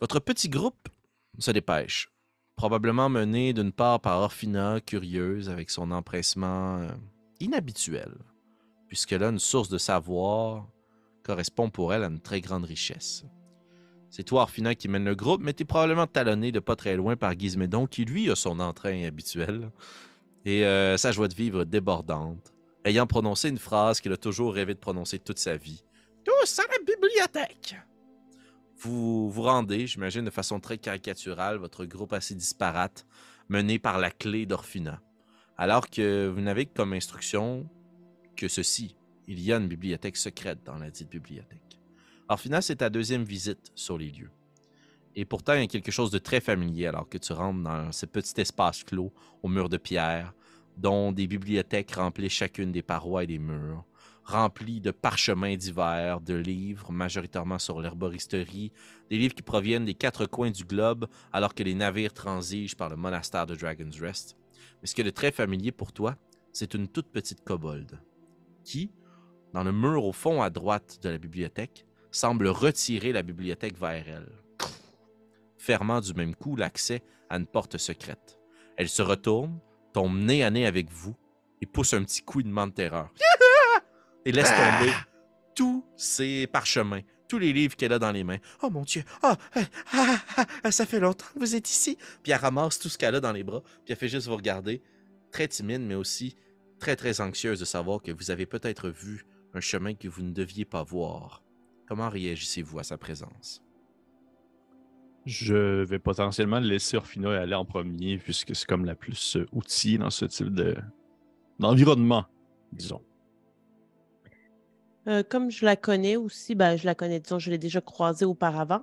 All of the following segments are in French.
Votre petit groupe se dépêche, probablement mené d'une part par Orphina, curieuse, avec son empressement euh, inhabituel, puisque là, une source de savoir correspond pour elle à une très grande richesse. C'est toi, Orphina, qui mène le groupe, mais t'es probablement talonné de pas très loin par Gizmédon, qui lui a son entrain habituel et euh, sa joie de vivre débordante, ayant prononcé une phrase qu'il a toujours rêvé de prononcer toute sa vie. Tous à la bibliothèque! Vous vous rendez, j'imagine de façon très caricaturale, votre groupe assez disparate, mené par la clé d'Orphina. Alors que vous n'avez comme instruction que ceci. Il y a une bibliothèque secrète dans la dite bibliothèque. Orphina, c'est ta deuxième visite sur les lieux. Et pourtant, il y a quelque chose de très familier alors que tu rentres dans ce petit espace clos aux murs de pierre, dont des bibliothèques remplissent chacune des parois et des murs, remplis de parchemins divers, de livres, majoritairement sur l'herboristerie, des livres qui proviennent des quatre coins du globe alors que les navires transigent par le monastère de Dragon's Rest. Mais ce qui est de très familier pour toi, c'est une toute petite kobold qui, dans le mur au fond à droite de la bibliothèque, semble retirer la bibliothèque vers elle, fermant du même coup l'accès à une porte secrète. Elle se retourne, tombe nez à nez avec vous et pousse un petit coup de terreur et laisse tomber tous ses parchemins, tous les livres qu'elle a dans les mains. Oh mon Dieu, oh, ça fait longtemps que vous êtes ici. Puis elle ramasse tout ce qu'elle a dans les bras, puis elle fait juste vous regarder, très timide, mais aussi très très anxieuse de savoir que vous avez peut-être vu un chemin que vous ne deviez pas voir. Comment réagissez-vous à sa présence? Je vais potentiellement laisser Orfina aller en premier, puisque c'est comme la plus outillée dans ce type de d'environnement, disons. Euh, comme je la connais aussi, ben, je la connais, disons, je l'ai déjà croisée auparavant.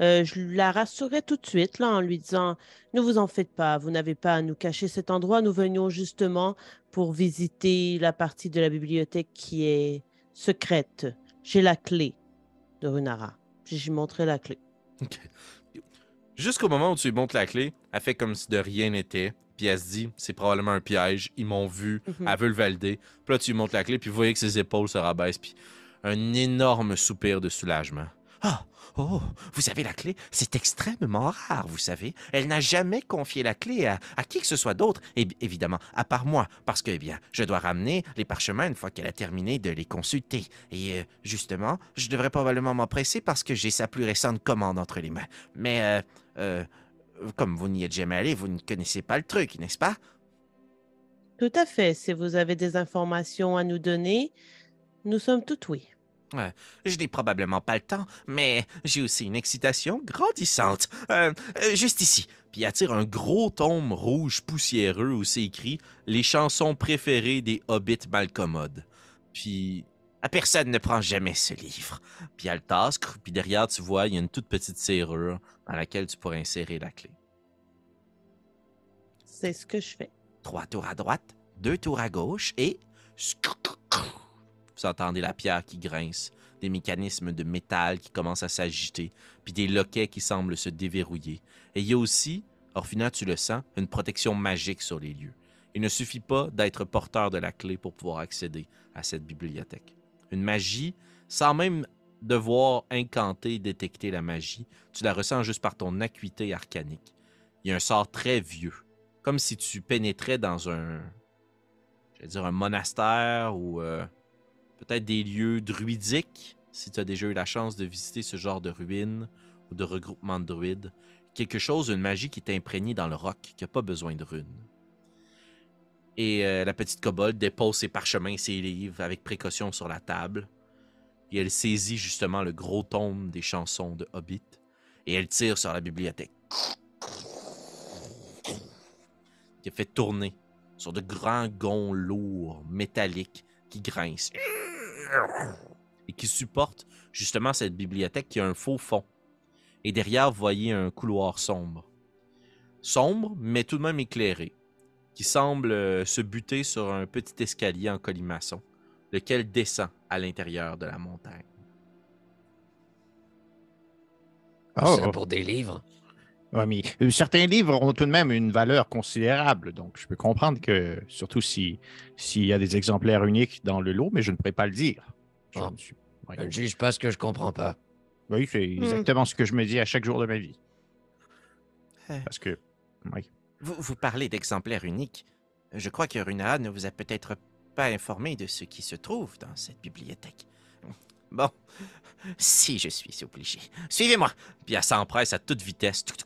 Euh, je la rassurais tout de suite là, en lui disant Ne vous en faites pas, vous n'avez pas à nous cacher cet endroit. Nous venions justement pour visiter la partie de la bibliothèque qui est secrète. J'ai la clé de Runara. J'ai montré la clé. Jusqu'au moment où tu lui montres la clé, elle fait comme si de rien n'était. Puis elle se dit, c'est probablement un piège. Ils m'ont vu. Mhm. Elle veut le valider. Puis là, tu lui montres la clé. Puis vous voyez que ses épaules se rabaissent. Puis un énorme soupir de soulagement. Ah! Oh, vous avez la clé? C'est extrêmement rare, vous savez. Elle n'a jamais confié la clé à, qui que ce soit d'autre, et évidemment, à part moi, parce que, eh bien, je dois ramener les parchemins une fois qu'elle a terminé de les consulter. Et, euh, justement, je devrais probablement m'empresser parce que j'ai sa plus récente commande entre les mains. Mais, euh, euh, comme vous n'y êtes jamais allé, vous ne connaissez pas le truc, n'est-ce pas? Tout à fait. Si vous avez des informations à nous donner, nous sommes tout oui. je n'ai probablement pas le temps, mais j'ai aussi une excitation grandissante. Euh, euh, juste ici. Puis il attire un gros tome rouge poussiéreux où c'est écrit Les chansons préférées des hobbits malcommodes. Puis personne ne prend jamais ce livre. Puis elle tasse, puis derrière, tu vois, il y a une toute petite serrure dans laquelle tu pourrais insérer la clé. C'est ce que je fais. Trois tours à droite, deux tours à gauche et... Vous entendez la pierre qui grince, des mécanismes de métal qui commencent à s'agiter, puis des loquets qui semblent se déverrouiller. Et il y a aussi, Orphina, tu le sens, une protection magique sur les lieux. Il ne suffit pas d'être porteur de la clé pour pouvoir accéder à cette bibliothèque. Une magie, sans même devoir incanter, détecter la magie, tu la ressens juste par ton acuité arcanique. Il y a un sort très vieux, comme si tu pénétrais dans un, je dire, un monastère ou euh, peut-être des lieux druidiques, si tu as déjà eu la chance de visiter ce genre de ruines ou de regroupement de druides. Quelque chose, une magie qui est imprégnée dans le roc, qui n'a pas besoin de runes. Et euh, la petite kobold dépose ses parchemins et ses livres avec précaution sur la table. Et elle saisit justement le gros tome des chansons de Hobbit. Et elle tire sur la bibliothèque. Qui fait tourner sur de grands gonds lourds, métalliques, qui grincent. Et qui supportent justement cette bibliothèque qui a un faux fond. Et derrière, vous voyez un couloir sombre. Sombre, mais tout de même éclairé qui semble euh, se buter sur un petit escalier en colimaçon, lequel descend à l'intérieur de la montagne. Oh. C'est pour des livres. Oui, mais euh, certains livres ont tout de même une valeur considérable, donc je peux comprendre que, surtout s'il y a des exemplaires uniques dans le lot, mais je ne pourrais pas le dire. Je ne juge pas ce que je comprends pas. Oui, c'est exactement ce que je me dis à chaque jour de ma vie. Euh. Parce que, oui. Vous, parlez d'exemplaires uniques. Je crois que Runara ne vous a peut-être pas informé de ce qui se trouve dans cette bibliothèque. Bon, si je suis obligé. Suivez-moi. Puis elle s'empresse à toute vitesse. Tuc,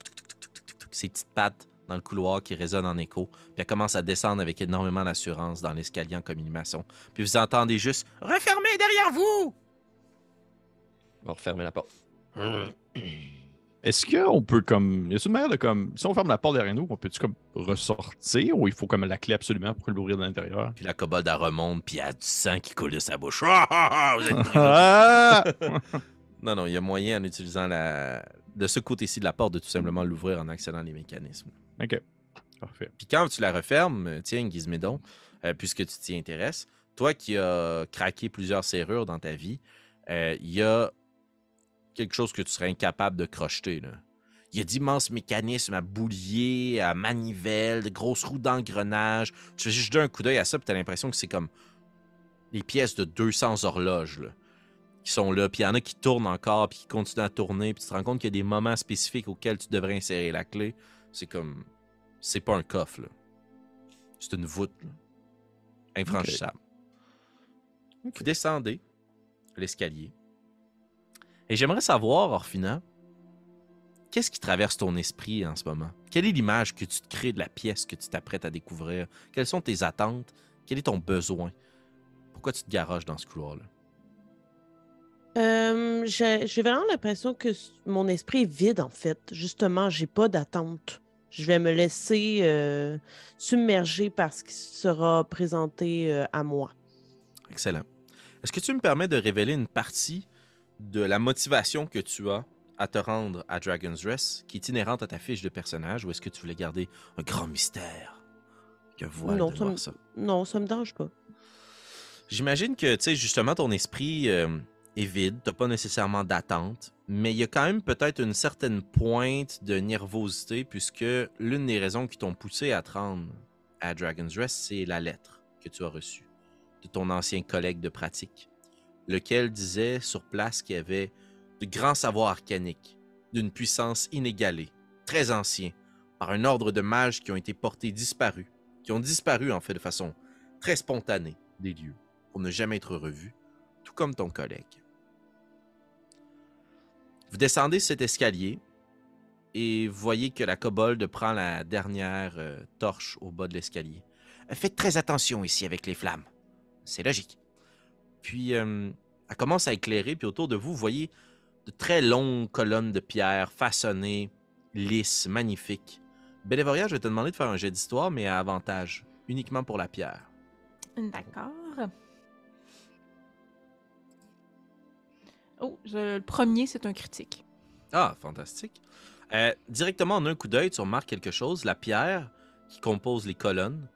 Ses petites pattes dans le couloir qui résonnent en écho. Puis elle commence à descendre avec énormément d'assurance dans l'escalier en communication. Puis vous entendez juste Refermez derrière vous! On va refermer la porte. Est-ce qu'on peut comme. Y a une manière de comme. Si on ferme la porte derrière nous, on peut-tu comme ressortir ou il faut comme la clé absolument pour l'ouvrir de l'intérieur? Puis la kobold elle remonte, puis elle a du sang qui coule de sa bouche. Ah, ah, ah, vous êtes pris. Ah! Non, non, il y a moyen en utilisant la... de ce côté-ci de la porte de tout simplement l'ouvrir en accélérant les mécanismes. ok. Parfait. Puis quand tu la refermes, tiens, Gizmédon, euh, puisque tu t'y intéresses, toi qui as craqué plusieurs serrures dans ta vie, euh, il y a quelque chose que tu serais incapable de crocheter. là. Il y a d'immenses mécanismes à boulier, à manivelle, de grosses roues d'engrenage. Tu fais juste un coup d'œil à ça, puis tu as l'impression que c'est comme des pièces de 200 horloges là, qui sont là. Puis il y en a qui tournent encore, puis qui continuent à tourner. Puis tu te rends compte qu'il y a des moments spécifiques auxquels tu devrais insérer la clé. C'est comme. C'est pas un coffre, là. C'est une voûte, là. Infranchissable. Vous descendez l'escalier. Et j'aimerais savoir, Orphina, qu'est-ce qui traverse ton esprit en ce moment? Quelle est l'image que tu te crées de la pièce que tu t'apprêtes à découvrir? Quelles sont tes attentes? Quel est ton besoin? Pourquoi tu te garoches dans ce couloir-là? Euh, j'ai vraiment l'impression que mon esprit est vide, en fait. Justement, j'ai pas d'attente. Je vais me laisser euh, submerger par ce qui sera présenté euh, à moi. Excellent. Est-ce que tu me permets de révéler une partie de la motivation que tu as à te rendre à Dragon's Rest, qui est inhérente à ta fiche de personnage, ou est-ce que tu voulais garder un grand mystère? Que voile Non, de ça me- voir ça? Non, ça me dérange pas. J'imagine que, tu sais, justement, ton esprit euh, est vide, t'as pas nécessairement d'attente, mais il y a quand même peut-être une certaine pointe de nervosité, puisque l'une des raisons qui t'ont poussé à te rendre à Dragon's Rest, c'est la lettre que tu as reçue de ton ancien collègue de pratique, lequel disait sur place qu'il y avait de grands savoirs arcaniques, d'une puissance inégalée, très ancien, par un ordre de mages qui ont été portés disparus, qui ont disparu en fait de façon très spontanée des lieux pour ne jamais être revu, tout comme ton collègue. Vous descendez cet escalier et vous voyez que la kobold prend la dernière euh, torche au bas de l'escalier. Faites très attention ici avec les flammes. C'est logique. Puis, euh, elle commence à éclairer, puis autour de vous, vous voyez de très longues colonnes de pierre façonnées, lisses, magnifiques. Bénévoria, je vais te demander de faire un jet d'histoire, mais à avantage, uniquement pour la pierre. D'accord. Oh, je- le premier, c'est un critique. Ah, fantastique. Euh, directement en un coup d'œil, tu remarques quelque chose. La pierre qui compose les colonnes,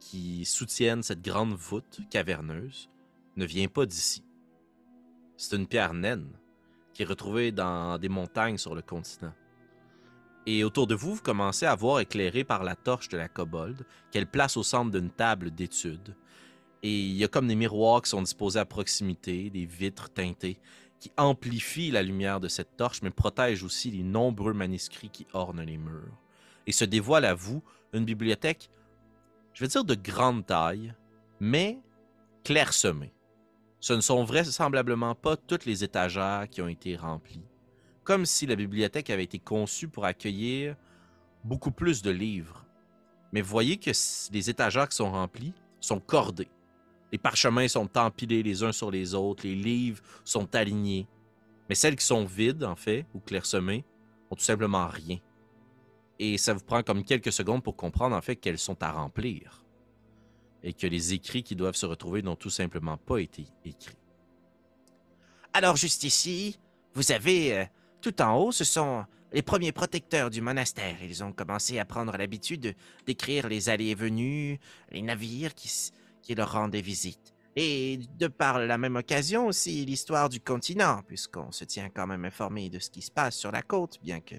qui soutiennent cette grande voûte caverneuse, ne vient pas d'ici. C'est une pierre naine qui est retrouvée dans des montagnes sur le continent. Et autour de vous, vous commencez à voir éclairé par la torche de la kobold qu'elle place au centre d'une table d'étude. Et il y a comme des miroirs qui sont disposés à proximité, des vitres teintées qui amplifie la lumière de cette torche, mais protège aussi les nombreux manuscrits qui ornent les murs. Et se dévoile à vous une bibliothèque, je vais dire de grande taille, mais clairsemée. Ce ne sont vraisemblablement pas toutes les étagères qui ont été remplies. Comme si la bibliothèque avait été conçue pour accueillir beaucoup plus de livres. Mais voyez que les étagères qui sont remplies sont cordées. Les parchemins sont empilés les uns sur les autres, les livres sont alignés. Mais celles qui sont vides, en fait, ou clairsemées, ont tout simplement rien. Et ça vous prend comme quelques secondes pour comprendre, en fait, qu'elles sont à remplir. Et que les écrits qui doivent se retrouver n'ont tout simplement pas été écrits. Alors, juste ici, vous avez, euh, tout en haut, ce sont les premiers protecteurs du monastère. Ils ont commencé à prendre l'habitude de- d'écrire les allées et venues, les navires qui, qui leur rendaient visite. Et de par la même occasion aussi l'histoire du continent, puisqu'on se tient quand même informé de ce qui se passe sur la côte, bien que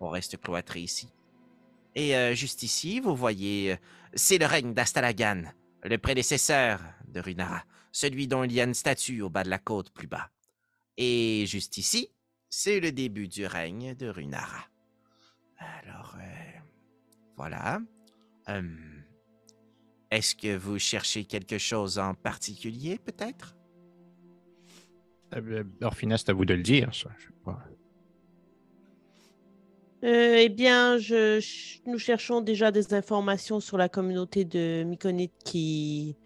on reste cloîtré ici. Et euh, juste ici, vous voyez, euh, c'est le règne d'Astalagan, le prédécesseur de Runara, celui dont il y a une statue au bas de la côte plus bas. Et juste ici, c'est le début du règne de Runara. Alors, euh, voilà. Hum, Est-ce que vous cherchez quelque chose en particulier, peut-être? Orphina, c'est à vous de le dire, ça. Je sais pas. Euh, eh bien, nous cherchons déjà des informations sur la communauté de Myconide qui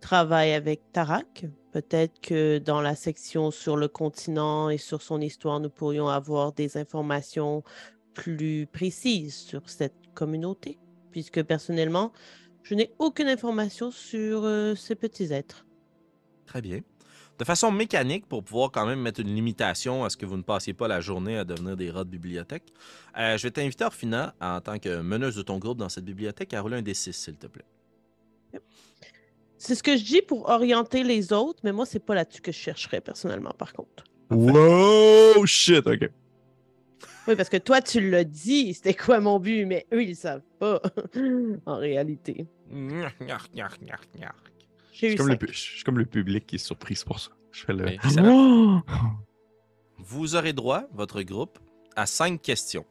travaille avec Tarak. Peut-être que dans la section sur le continent et sur son histoire, nous pourrions avoir des informations plus précises sur cette communauté, puisque personnellement, je n'ai aucune information sur euh, ces petits êtres. Très bien. De façon mécanique, pour pouvoir quand même mettre une limitation à ce que vous ne passiez pas la journée à devenir des rats de bibliothèque, euh, je vais t'inviter, Orfina, en tant que meneuse de ton groupe dans cette bibliothèque, à rouler un D6, s'il te plaît. C'est ce que je dis pour orienter les autres, mais moi, c'est pas là-dessus que je chercherais personnellement, par contre. Wow, shit, ok. Oui, parce que toi, tu l'as dit, c'était quoi mon but, mais eux, ils savent pas, en réalité. J'ai eu comme, le, je suis comme le public qui est surpris, c'est pour ça. Je fais le. Oh! Vous aurez droit, votre groupe, à cinq questions.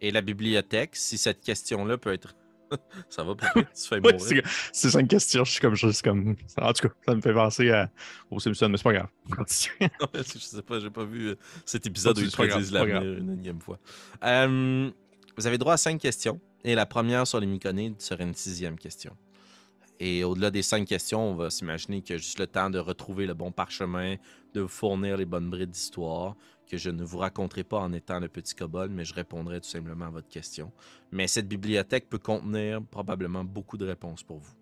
Et la bibliothèque, si cette question-là peut être. ça va pas, tu fais Ouais, mourir. c'est c'est cinq questions, je suis comme juste comme. En tout cas, ça me fait penser à... aux Simpsons, mais c'est pas grave. Non, je sais pas, j'ai pas vu euh, cet épisode où ils l'avenir une énième fois. Euh, vous avez droit à cinq questions. Et la première sur les myconides serait une sixième question. Et au-delà des cinq questions, on va s'imaginer qu'il y a juste le temps de retrouver le bon parchemin, de vous fournir les bonnes brides d'histoire, que je ne vous raconterai pas en étant le petit kobold, mais je répondrai tout simplement à votre question. Mais cette bibliothèque peut contenir probablement beaucoup de réponses pour vous.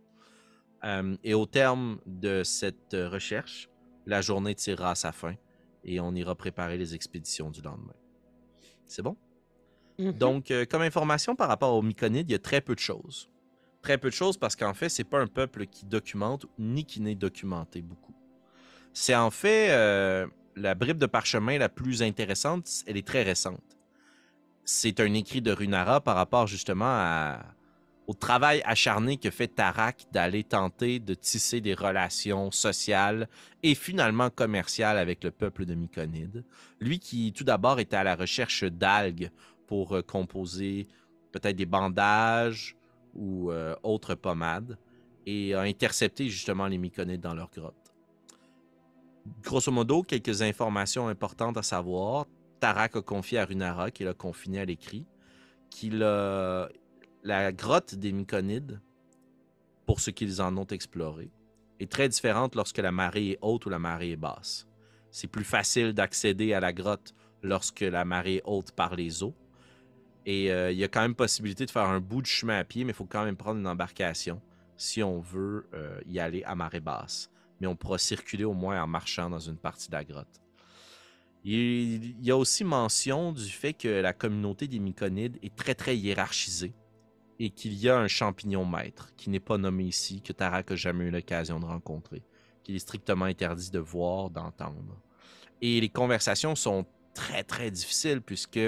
Euh, et au terme de cette recherche, la journée tirera à sa fin et on ira préparer les expéditions du lendemain. C'est bon? Mhm. Donc, euh, comme information par rapport aux Myconides, il y a très peu de choses. Très peu de choses parce qu'en fait, c'est pas un peuple qui documente ni qui n'est documenté beaucoup. C'est en fait euh, la bribe de parchemin la plus intéressante, elle est très récente. C'est un écrit de Runara par rapport justement au travail acharné que fait Tarak d'aller tenter de tisser des relations sociales et finalement commerciales avec le peuple de Myconide. Lui qui tout d'abord était à la recherche d'algues pour euh, composer peut-être des bandages ou euh, autres pommades et a intercepté justement les Myconides dans leur grotte. Grosso modo, quelques informations importantes à savoir. Tarak a confié à Runara, qu'il a confiné à l'écrit, qu'il la grotte des Myconides, pour ce qu'ils en ont exploré, est très différente lorsque la marée est haute ou la marée est basse. C'est plus facile d'accéder à la grotte lorsque la marée est haute par les eaux. Et euh, il y a quand même possibilité de faire un bout de chemin à pied, mais il faut quand même prendre une embarcation si on veut euh, y aller à marée basse. Mais on pourra circuler au moins en marchant dans une partie de la grotte. Il y a aussi mention du fait que la communauté des Myconides est très très hiérarchisée et qu'il y a un champignon maître qui n'est pas nommé ici, que Tarak n'a jamais eu l'occasion de rencontrer, qu'il est strictement interdit de voir, d'entendre. Et les conversations sont très très difficiles puisque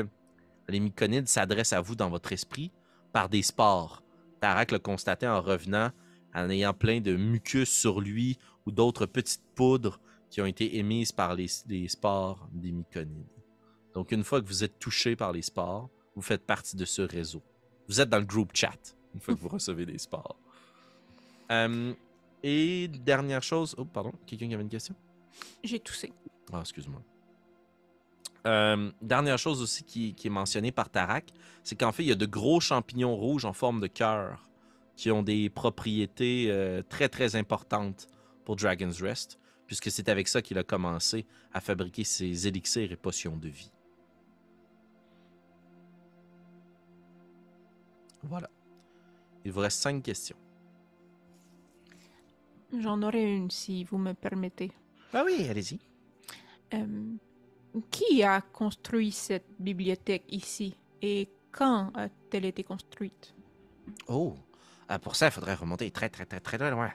les Myconides s'adressent à vous dans votre esprit par des spores. Tarak l'a constaté en revenant en ayant plein de mucus sur lui ou d'autres petites poudres qui ont été émises par les, les spores des Myconides. Donc une fois que vous êtes touché par les spores, vous faites partie de ce réseau. Vous êtes dans le groupe chat une fois que vous recevez des spores. Euh, et dernière chose. Oh, pardon, quelqu'un qui avait une question? J'ai toussé. Ah, excuse-moi. Euh, dernière chose aussi qui, qui est mentionnée par Tarak, c'est qu'en fait, il y a de gros champignons rouges en forme de cœur qui ont des propriétés euh, très très importantes pour Dragon's Rest, puisque c'est avec ça qu'il a commencé à fabriquer ses élixirs et potions de vie. Voilà. Il vous reste cinq questions. J'en aurais une si vous me permettez. Ah oui, allez-y. Euh, qui a construit cette bibliothèque ici et quand a-t-elle été construite? Oh, ah, pour ça, il faudrait remonter très, très, très, très loin.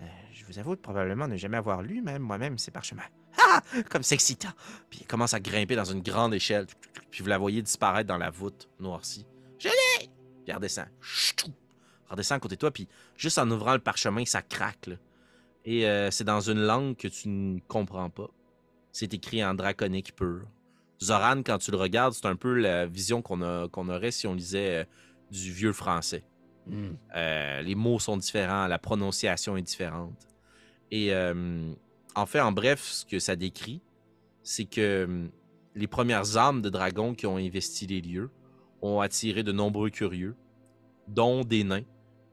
Euh, je vous avoue probablement ne jamais avoir lu même moi-même ces parchemins. Ah! Comme c'est excitant! Puis il commence à grimper dans une grande échelle. Puis vous la voyez disparaître dans la voûte noircie. Je l'ai! Puis redescend. Redescend à côté de toi, puis juste en ouvrant le parchemin, ça craque. Et euh, c'est dans une langue que tu ne comprends pas. C'est écrit en draconique pur. Zoran, quand tu le regardes, c'est un peu la vision qu'on aurait si on lisait euh, du vieux français. Hmm. Euh, les mots sont différents, la prononciation est différente. Et euh, en fait, en bref, ce que ça décrit, c'est que les premières âmes de dragons qui ont investi les lieux ont attiré de nombreux curieux, dont des nains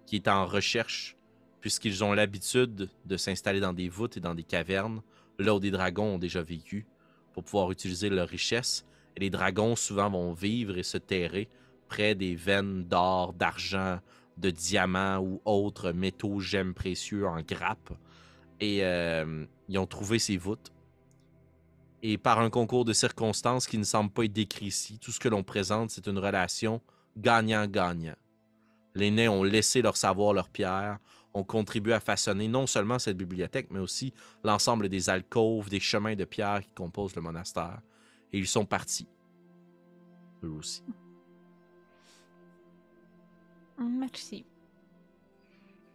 qui étaient en recherche, puisqu'ils ont l'habitude de s'installer dans des voûtes et dans des cavernes, là où des dragons ont déjà vécu, pour pouvoir utiliser leur richesse. Et les dragons, souvent, vont vivre et se terrer près des veines d'or, d'argent, de diamants ou autres métaux, gemmes précieux en grappe. Et euh, ils ont trouvé ces voûtes. Et par un concours de circonstances qui ne semble pas être décrit ici, tout ce que l'on présente, c'est une relation gagnant-gagnant. Les nains ont laissé leur savoir, leur pierre, ont contribué à façonner non seulement cette bibliothèque, mais aussi l'ensemble des alcôves, des chemins de pierre qui composent le monastère. Et ils sont partis. Eux aussi. Merci.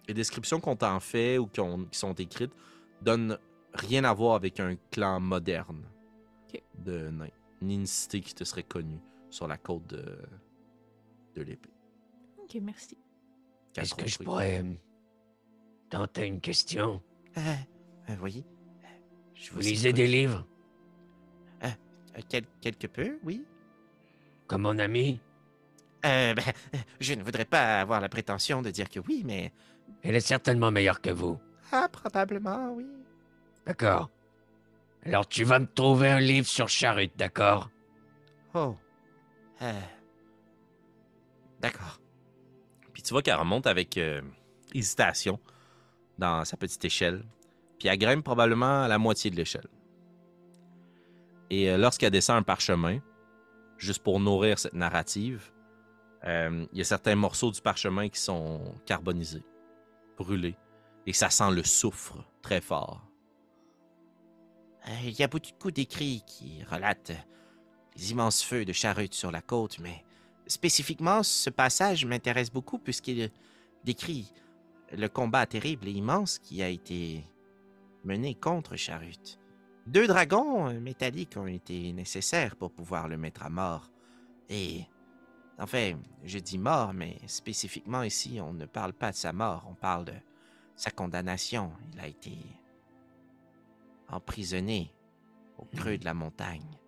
Les descriptions qu'on t'en fait ou qui, ont- qui sont écrites donnent rien à voir avec un clan moderne Ok. de nains, ni une cité qui te serait connue sur la côte de, de l'épée. Ok, merci. Est-ce que je pourrais tenter une question? Euh, euh, oui. Je Vous lisez des livres? Euh, quel- quelque peu, oui. Comme mon ami? Euh, ben, je ne voudrais pas avoir la prétention de dire que oui, mais... Elle est certainement meilleure que vous. Ah, probablement, oui. D'accord. Alors tu vas me trouver un livre sur Charut, d'accord? Oh. Euh, D'accord. Puis tu vois qu'elle remonte avec euh, hésitation dans sa petite échelle. Puis elle grimpe probablement la moitié de l'échelle. Et euh, lorsqu'elle descend un parchemin, juste pour nourrir cette narrative, euh, il y a certains morceaux du parchemin qui sont carbonisés, brûlés. Et ça sent le soufre très fort. Euh, Il y a beaucoup d'écrits qui relatent les immenses feux de Charut sur la côte, mais spécifiquement, ce passage m'intéresse beaucoup puisqu'il décrit le combat terrible et immense qui a été mené contre Charut. Deux dragons euh, métalliques ont été nécessaires pour pouvoir le mettre à mort. Et, enfin, je dis mort, mais spécifiquement ici, on ne parle pas de sa mort, on parle de sa condamnation. Il a été emprisonné au creux de la montagne.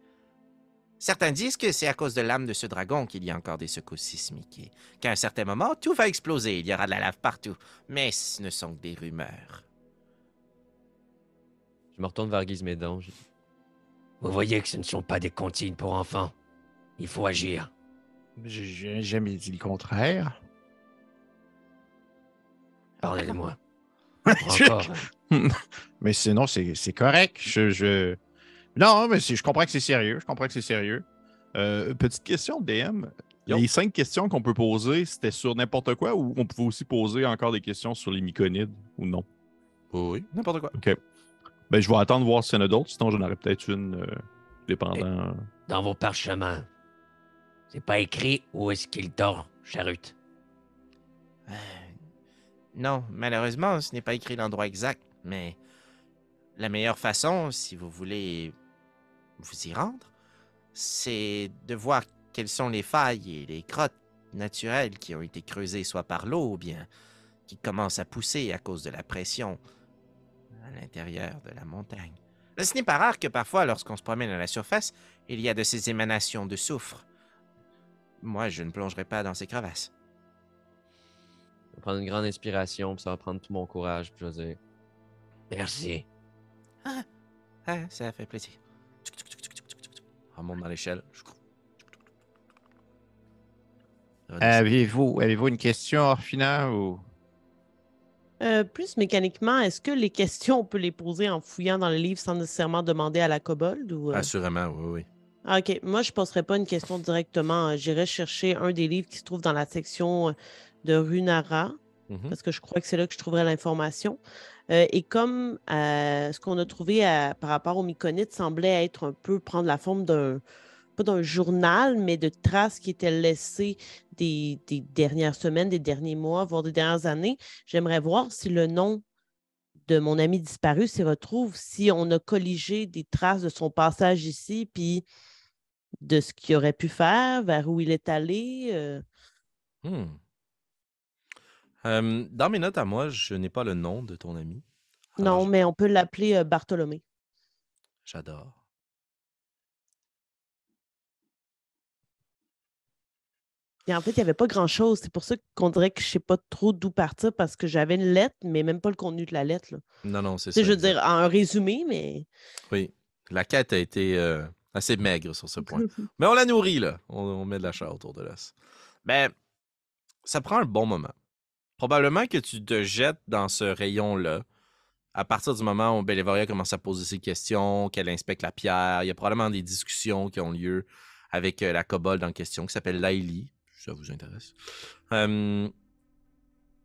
Certains disent que c'est à cause de l'âme de ce dragon qu'il y a encore des secousses sismiques et qu'à un certain moment, tout va exploser, il y aura de la lave partout. Mais ce ne sont que des rumeurs. Je me retourne vers Gizmédon. je- Vous voyez que ce ne sont pas des comptines pour enfants. Il faut agir. J'ai- jamais dit le contraire. Pardonnez-moi. Je- Encore. euh, Mais sinon, c'est c'est correct. Je, je- Non, mais je comprends que c'est sérieux. Je comprends que c'est sérieux. Euh, petite question, DM. Yo. Les cinq questions qu'on peut poser, c'était sur n'importe quoi ou on pouvait aussi poser encore des questions sur les myconides ou non? Oui, n'importe quoi. OK. Ben, je vais attendre voir s'il y en a d'autres, sinon j'en aurais peut-être une euh, dépendant. Dans vos parchemins. C'est pas écrit où est-ce qu'il dort, Charut. Euh, non, malheureusement, ce n'est pas écrit l'endroit exact, mais la meilleure façon, si vous voulez vous y rendre, c'est de voir quelles sont les failles et les grottes naturelles qui ont été creusées soit par l'eau ou bien qui commencent à pousser à cause de la pression à l'intérieur de la montagne. Mais ce n'est pas rare que parfois, lorsqu'on se promène à la surface, il y a de ces émanations de soufre. Moi, je ne plongerai pas dans ces crevasses. Je vais prendre une grande inspiration, puis ça va prendre tout mon courage, puis je vais dire Merci. Ah, ça fait plaisir. On remonte dans l'échelle. Avez-vous avez une question, Orphina? Ou... Euh, plus mécaniquement, est-ce que les questions, on peut les poser en fouillant dans le livre sans nécessairement demander à la kobold? Ou, euh? Assurément, oui, oui. Ah, OK. Moi, je ne poserai pas une question directement. J'irai chercher un des livres qui se trouve dans la section euh, de Runara, Mhm. parce que je crois que c'est là que je trouverai l'information. Euh, et comme euh, ce qu'on a trouvé à- par rapport au Myconide semblait être un peu prendre la forme d'un, pas d'un journal, mais de traces qui étaient laissées des, dernières semaines, des derniers mois, voire des dernières années, j'aimerais voir si le nom de mon ami disparu s'y retrouve, si on a colligé des traces de son passage ici, puis de ce qu'il aurait pu faire, vers où il est allé. euh, Hmm. Dans mes notes à moi, je n'ai pas le nom de ton ami. Alors, Non, je- mais on peut l'appeler euh, Bartholomé. J'adore. Et en fait, il n'y avait pas grand-chose. C'est pour ça qu'on dirait que je ne sais pas trop d'où partir parce que j'avais une lettre, mais même pas le contenu de la lettre. là. Non, non, c'est Tu sais, ça. je veux exact. dire, en résumé, mais. Oui. La quête a été euh, assez maigre sur ce point. Mais on la nourrit, là. On, on met de la chair autour de l'os. Ben, ça prend un bon moment. Probablement que tu te jettes dans ce rayon-là à partir du moment où Bellevoria commence à poser ses questions, qu'elle inspecte la pierre. Il y a probablement des discussions qui ont lieu avec euh, la kobold en question qui s'appelle Laili, ça vous intéresse.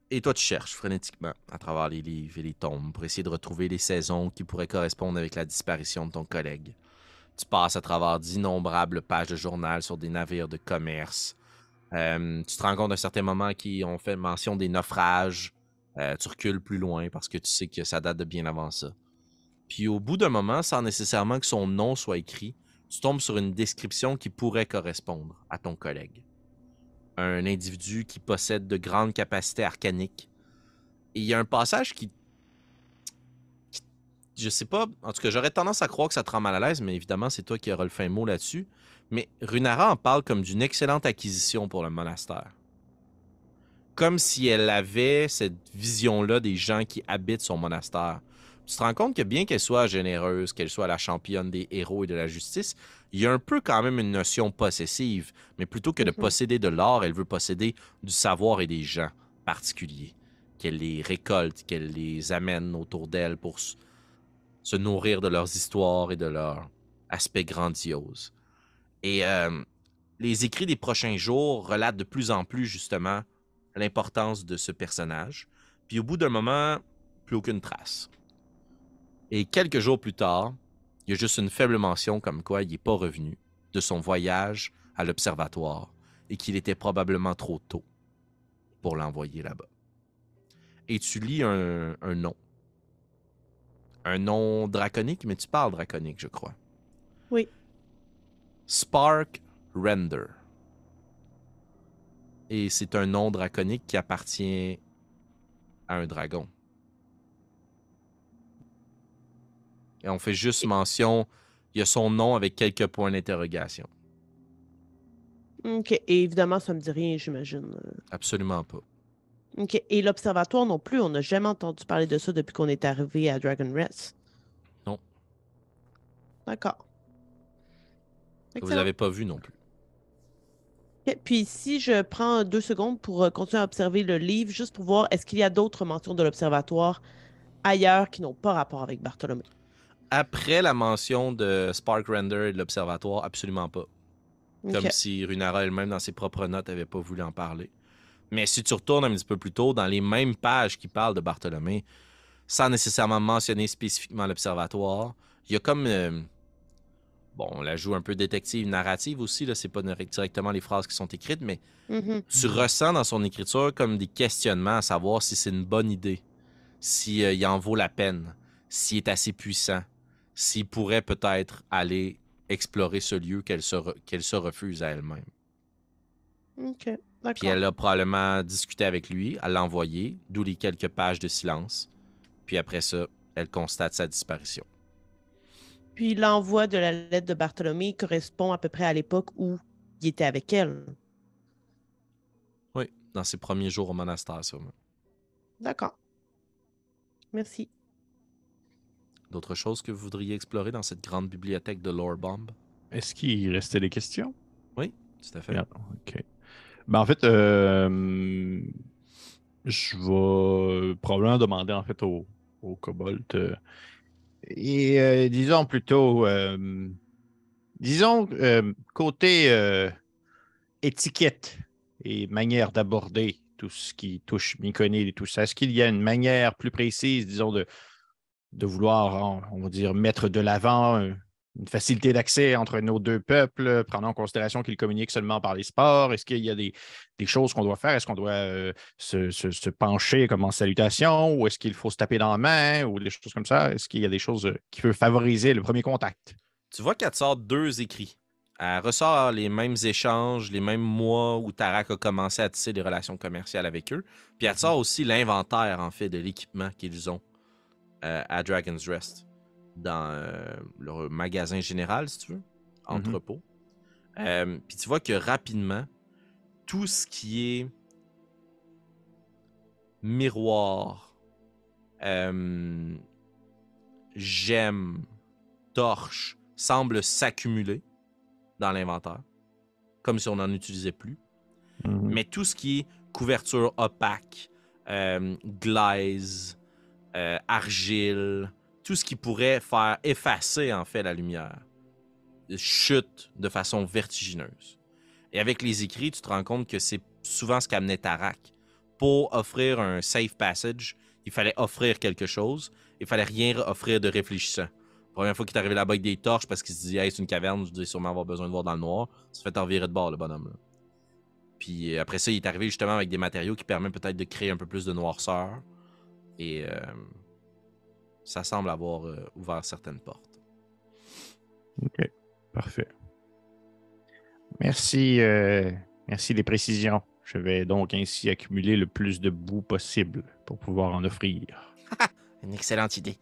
Et toi, tu cherches frénétiquement à travers les livres et les tombes pour essayer de retrouver les saisons qui pourraient correspondre avec la disparition de ton collègue. Tu passes à travers d'innombrables pages de journal sur des navires de commerce. Euh, tu te rends compte à un certain moment qu'ils ont fait mention des naufrages. Euh, tu recules plus loin parce que tu sais que ça date de bien avant ça. Puis au bout d'un moment, sans nécessairement que son nom soit écrit, tu tombes sur une description qui pourrait correspondre à ton collègue. Un individu qui possède de grandes capacités arcaniques. Et il y a un passage qui je sais pas, en tout cas, j'aurais tendance à croire que ça te rend mal à l'aise, mais évidemment, c'est toi qui auras le fin mot là-dessus. Mais Runara en parle comme d'une excellente acquisition pour le monastère. Comme si elle avait cette vision-là des gens qui habitent son monastère. Tu te rends compte que bien qu'elle soit généreuse, qu'elle soit la championne des héros et de la justice, il y a un peu quand même une notion possessive. Mais plutôt que de Mhm. posséder de l'or, elle veut posséder du savoir et des gens particuliers. Qu'elle les récolte, qu'elle les amène autour d'elle pour se nourrir de leurs histoires et de leur aspect grandiose. Et euh, les écrits des prochains jours relatent de plus en plus justement l'importance de ce personnage. Puis au bout d'un moment, plus aucune trace. Et quelques jours plus tard, il y a juste une faible mention comme quoi il n'est pas revenu de son voyage à l'observatoire et qu'il était probablement trop tôt pour l'envoyer là-bas. Et tu lis un, un nom. Un nom draconique, mais tu parles draconique, je crois. Oui. Spark Render. Et c'est un nom draconique qui appartient à un dragon. Et on fait juste mention, il y a son nom avec quelques points d'interrogation. OK. Et évidemment, ça ne me dit rien, j'imagine. Absolument pas. OK. Et l'observatoire non plus, on n'a jamais entendu parler de ça depuis qu'on est arrivé à Dragon Rest? Non. D'accord. Vous l'avez pas vu non plus. Puis si je prends deux secondes pour euh, continuer à observer le livre, juste pour voir est-ce qu'il y a d'autres mentions de l'observatoire ailleurs qui n'ont pas rapport avec Bartholomé? Après la mention de Spark Render et de l'Observatoire, absolument pas. Comme si Runara elle-même, dans ses propres notes, avait pas voulu en parler. Mais si tu retournes un petit peu plus tôt, dans les mêmes pages qui parlent de Bartholomé, sans nécessairement mentionner spécifiquement l'Observatoire, il y a comme. euh, bon, on la joue un peu détective narrative aussi, là, c'est pas directement les phrases qui sont écrites, mais Mhm. tu ressens dans son écriture comme des questionnements à savoir si c'est une bonne idée, si euh, il en vaut la peine, s'il est assez puissant, s'il pourrait peut-être aller explorer ce lieu qu'elle se, re- se refuse à elle-même. OK. Puis elle a probablement discuté avec lui, elle l'a envoyé, d'où les quelques pages de silence. Puis après ça, elle constate sa disparition. Puis l'envoi de la lettre de Bartholomé correspond à peu près à l'époque où il était avec elle. Oui, dans ses premiers jours au monastère, sûrement. D'accord. Merci. D'autres choses que vous voudriez explorer dans cette grande bibliothèque de Lore Bomb? Est-ce qu'il restait des questions? Tout à fait. OK. Ben, en fait, euh, je vais probablement demander en fait au, au Cobalt. euh, Et euh, disons plutôt, disons, côté étiquette et manière d'aborder tout ce qui touche Myconide et tout ça, est-ce qu'il y a une manière plus précise, disons, de, de vouloir, on on va dire, mettre de l'avant un- une facilité d'accès entre nos deux peuples, prenant en considération qu'ils communiquent seulement par les sports? Est-ce qu'il y a des, des choses qu'on doit faire? Est-ce qu'on doit euh, se, se- se pencher comme en salutation ou est-ce qu'il faut se taper dans la main ou des choses comme ça? Est-ce qu'il y a des choses euh, qui peuvent favoriser le premier contact? Tu vois qu'elle te sort deux écrits. Elle ressort les mêmes échanges, les mêmes mois où Tarak a commencé à tisser des relations commerciales avec eux. Puis elle te sort aussi l'inventaire, en fait, de l'équipement qu'ils ont euh, à Dragon's Rest, dans euh, leur magasin général, si tu veux, entrepôt. Euh, puis tu vois que rapidement, tout ce qui est miroir, euh, gemme, torche, semble s'accumuler dans l'inventaire, comme si on n'en utilisait plus. Mhm. Mais tout ce qui est couverture opaque, euh, glaise, argile, tout ce qui pourrait faire effacer en fait la lumière, chute de façon vertigineuse. Et avec les écrits, tu te rends compte que c'est souvent ce qu'amenait Tarak. Pour offrir un safe passage, il fallait offrir quelque chose, il fallait rien offrir de réfléchissant. Première fois qu'il est arrivé là-bas avec des torches parce qu'il se dit Hey, c'est une caverne, je dois sûrement avoir besoin de voir dans le noir. Se fait envirer de bord, le bonhomme. Puis euh, après ça, il est arrivé justement avec des matériaux qui permettent peut-être de créer un peu plus de noirceur. Et euh, ça semble avoir euh, ouvert certaines portes. OK. Parfait. Merci, euh, merci des précisions. Je vais donc ainsi accumuler le plus de boue possible pour pouvoir en offrir. Une excellente idée.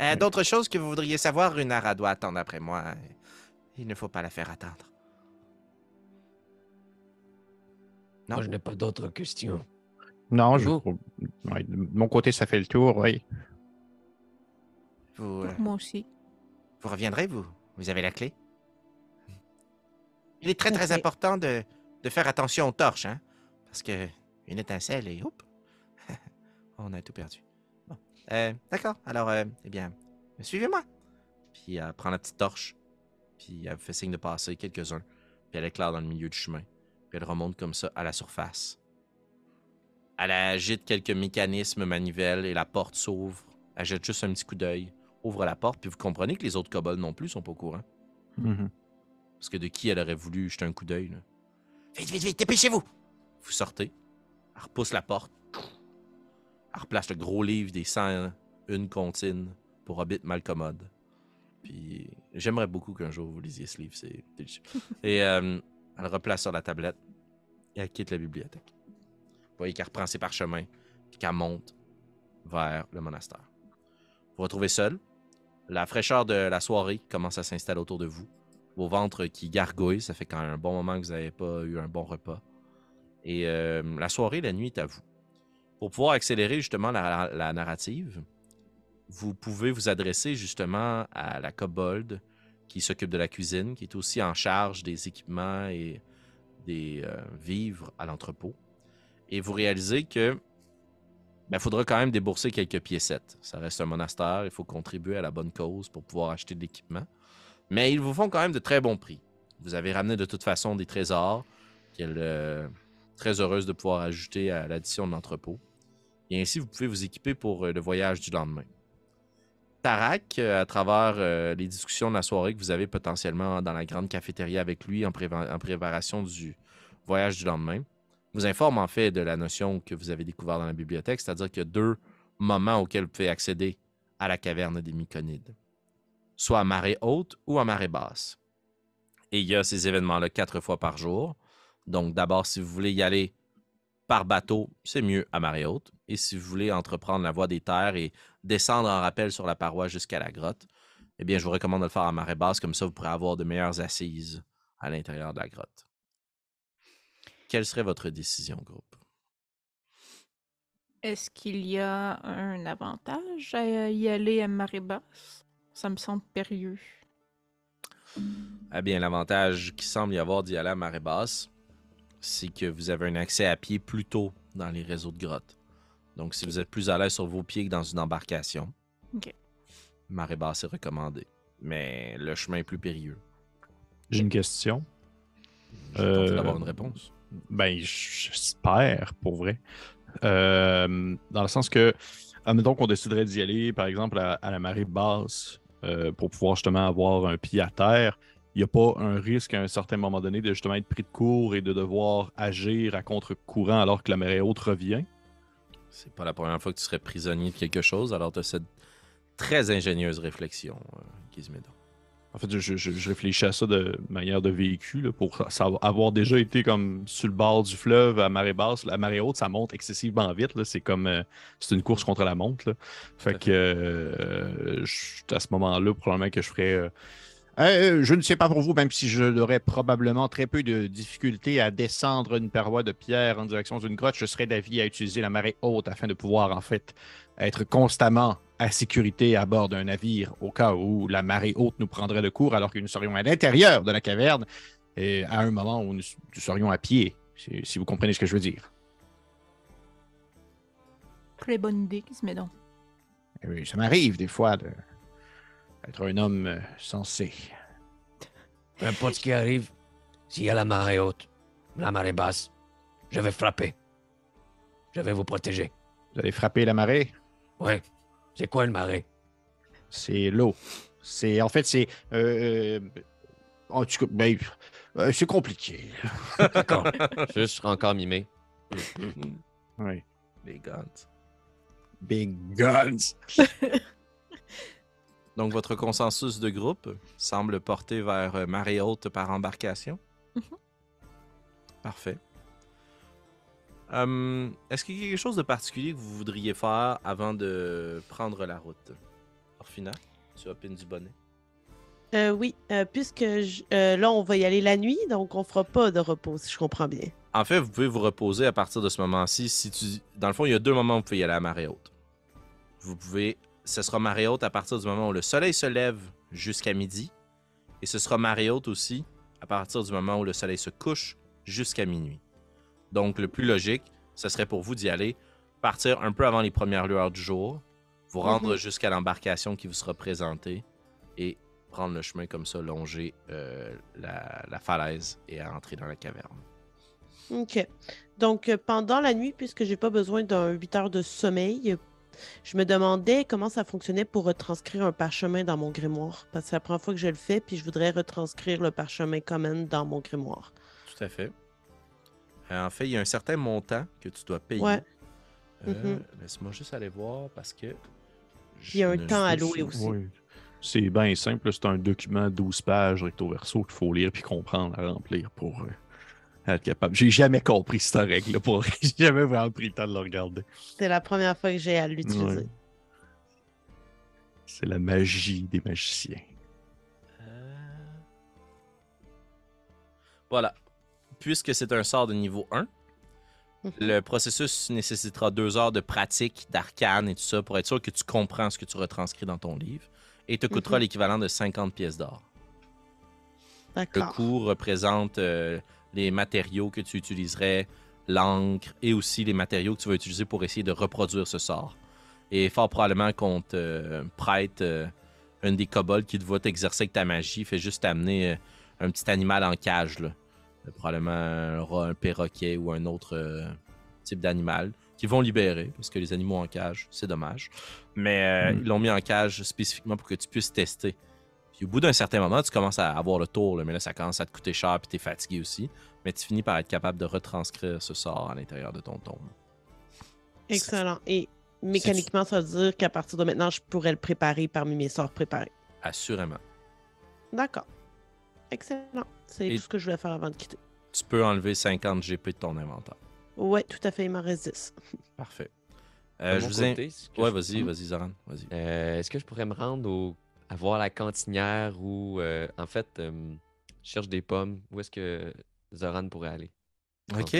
Euh, D'autres choses que vous voudriez savoir, Runara doit attendre après moi? Il ne faut pas la faire attendre. Non? Moi, je n'ai pas d'autres questions. Non, je, Vous? Ouais, de mon côté, ça fait le tour, oui. Vous, euh, Moi aussi. vous reviendrez, vous? Vous avez la clé? Il est très, très important de, de faire attention aux torches, hein Parce que une étincelle et hop On a tout perdu. Bon. Euh, D'accord. Alors, euh, eh bien, suivez-moi. Puis elle prend la petite torche, puis elle fait signe de passer quelques-uns, puis elle éclaire dans le milieu du chemin, puis elle remonte comme ça à la surface. Elle agite quelques mécanismes manivelles et la porte s'ouvre. Elle jette juste un petit coup d'œil, ouvre la porte, puis vous comprenez que les autres kobolds non plus sont pas au courant. Mhm. Parce que de qui elle aurait voulu jeter un coup d'œil, là? Vite, vite, vite, dépêchez-vous Vous sortez, elle repousse la porte, elle replace le gros livre des 101 comptines pour Hobbit Malcommode. Puis j'aimerais beaucoup qu'un jour vous lisiez ce livre, c'est. Et euh, elle replace sur la tablette et elle quitte la bibliothèque. Voyez qu'elle reprend ses parchemins, puis qu'elle monte vers le monastère. Vous vous retrouvez seul. La fraîcheur de la soirée commence à s'installer autour de vous. Vos ventres qui gargouillent, ça fait quand même un bon moment que vous n'avez pas eu un bon repas. Et euh, la soirée, la nuit est à vous. Pour pouvoir accélérer justement la, la narrative, vous pouvez vous adresser justement à la kobold qui s'occupe de la cuisine, qui est aussi en charge des équipements et des euh, vivres à l'entrepôt. Et vous réalisez que il faudra quand même débourser quelques piécettes. Ça reste un monastère, il faut contribuer à la bonne cause pour pouvoir acheter de l'équipement. Mais ils vous font quand même de très bons prix. Vous avez ramené de toute façon des trésors qu'elle est très heureuse de pouvoir ajouter à l'addition de l'entrepôt. Et ainsi, vous pouvez vous équiper pour euh, le voyage du lendemain. Tarak, euh, à travers euh, les discussions de la soirée que vous avez potentiellement dans la grande cafétéria avec lui en préparation du voyage du lendemain, vous informe en fait de la notion que vous avez découvert dans la bibliothèque, c'est-à-dire qu'il y a deux moments auxquels vous pouvez accéder à la caverne des Myconides, soit à marée haute ou à marée basse. Et il y a ces événements-là quatre fois par jour. Donc d'abord, si vous voulez y aller par bateau, c'est mieux à marée haute. Et si vous voulez entreprendre la voie des terres et descendre en rappel sur la paroi jusqu'à la grotte, eh bien, je vous recommande de le faire à marée basse, comme ça vous pourrez avoir de meilleures assises à l'intérieur de la grotte. Quelle serait votre décision, groupe? Est-ce qu'il y a un avantage à y aller à marée basse? Ça me semble périlleux. Eh bien, l'avantage qui semble y avoir d'y aller à marée basse, c'est que vous avez un accès à pied plus tôt dans les réseaux de grottes. Donc, si vous êtes plus à l'aise sur vos pieds que dans une embarcation, marée basse est recommandée. Mais le chemin est plus périlleux. J'ai une question. Je Euh, d'avoir une réponse. Ben, j'espère, pour vrai. Euh, dans le sens que, admettons qu'on déciderait d'y aller, par exemple, à, la marée basse, euh, pour pouvoir justement avoir un pied à terre, il n'y a pas un risque à un certain moment donné de justement être pris de court et de devoir agir à contre-courant alors que la marée haute revient? C'est pas la première fois que tu serais prisonnier de quelque chose, alors tu as cette très ingénieuse réflexion, euh, Gizmédon. En fait, je, réfléchis à ça de manière de véhicule pour avoir déjà été comme sur le bord du fleuve à marée basse. La marée haute, ça monte excessivement vite. C'est comme euh, c'est une course contre la montre. Fait que euh, à ce moment-là, probablement que je ferais. euh, Euh, je ne sais pas pour vous, même si je aurais probablement très peu de difficulté à descendre une paroi de pierre en direction d'une grotte, je serais d'avis à utiliser la marée haute afin de pouvoir en fait être constamment à sécurité à bord d'un navire au cas où la marée haute nous prendrait de court alors que nous serions à l'intérieur de la caverne et à un moment où nous, nous serions à pied, si, si vous comprenez ce que je veux dire. Très bonne idée qui se met donc. Eh oui, ça m'arrive des fois de être un homme euh, sensé. Peu importe ce qui arrive, s'il y a la marée haute, la marée basse, je vais frapper. Je vais vous protéger. Vous allez frapper la marée? Ouais. C'est quoi une marée? C'est l'eau. C'est en fait c'est euh, euh, en tout cas, ben, euh, c'est compliqué. D'accord. Juste encore mimé. Oui. Les guns. Big guns. Donc, votre consensus de groupe semble porter vers euh, marée haute par embarcation? Mhm. Parfait. Hum, Est-ce qu'il y a quelque chose de particulier que vous voudriez faire avant de prendre la route? Orfina, tu opines du bonnet? Euh, oui, euh, puisque je- euh, là, on va y aller la nuit, donc on fera pas de repos, si je comprends bien. En fait, vous pouvez vous reposer à partir de ce moment-ci. Si tu... Dans le fond, il y a deux moments où vous pouvez y aller à marée haute. Vous pouvez... Ce sera marée haute à partir du moment où le soleil se lève jusqu'à midi. Et ce sera marée haute aussi à partir du moment où le soleil se couche jusqu'à minuit. Donc, le plus logique, ce serait pour vous d'y aller, partir un peu avant les premières lueurs du jour, vous rendre Mhm. jusqu'à l'embarcation qui vous sera présentée et prendre le chemin comme ça, longer euh, la, la falaise et à entrer dans la caverne. OK. Donc, euh, pendant la nuit, puisque j'ai pas besoin d'un 8 heures de sommeil, je me demandais comment ça fonctionnait pour retranscrire un parchemin dans mon grimoire. Parce que c'est la première fois que je le fais, puis je voudrais retranscrire le parchemin common dans mon grimoire. Tout à fait. Euh, en fait, il y a un certain montant que tu dois payer. Ouais. Euh, Mhm. Laisse-moi juste aller voir parce que. Il y a un temps à louer aussi. Oui. C'est bien simple. C'est un document 12 pages recto verso qu'il faut lire puis comprendre à remplir pour euh, être capable. J'ai jamais compris cette règle. Pour... J'ai jamais vraiment pris le temps de le regarder. C'est la première fois que j'ai à l'utiliser. Ouais. C'est la magie des magiciens. Euh, Voilà. Puisque c'est un sort de niveau 1, Mhm. le processus nécessitera deux heures de pratique, d'arcane et tout ça pour être sûr que tu comprends ce que tu retranscris dans ton livre et te coûtera Mhm. l'équivalent de 50 pièces d'or. Le coût représente euh, les matériaux que tu utiliserais, l'encre et aussi les matériaux que tu vas utiliser pour essayer de reproduire ce sort. Et fort probablement qu'on te euh, prête euh, une des kobolds qui te va t'exercer avec ta magie, fait juste amener euh, un petit animal en cage, là. Euh, probablement un rat, un perroquet ou un autre euh, type d'animal qu'ils vont libérer parce que les animaux en cage, c'est dommage. Mais euh, Mm. ils l'ont mis en cage spécifiquement pour que tu puisses tester. Puis au bout d'un certain moment, tu commences à avoir le tour, là, mais là, ça commence à te coûter cher puis t'es fatigué aussi. Mais tu finis par être capable de retranscrire ce sort à l'intérieur de ton tombe. Excellent. Et mécaniquement, ça veut dire qu'à partir de maintenant, je pourrais le préparer parmi mes sorts préparés. Assurément. D'accord. Excellent. C'est tout ce que je voulais faire avant de quitter. Tu peux enlever 50 GP de ton inventaire. Ouais, tout à fait, il m'en reste 10. Parfait. Euh, je vous ai... côté, Ouais, je- vas-y, vas-y, Zoran. Vas-y. Euh, Est-ce que je pourrais me rendre au... à voir la cantinière ou euh, en fait, euh, je cherche des pommes? Où est-ce que Zoran pourrait aller? OK.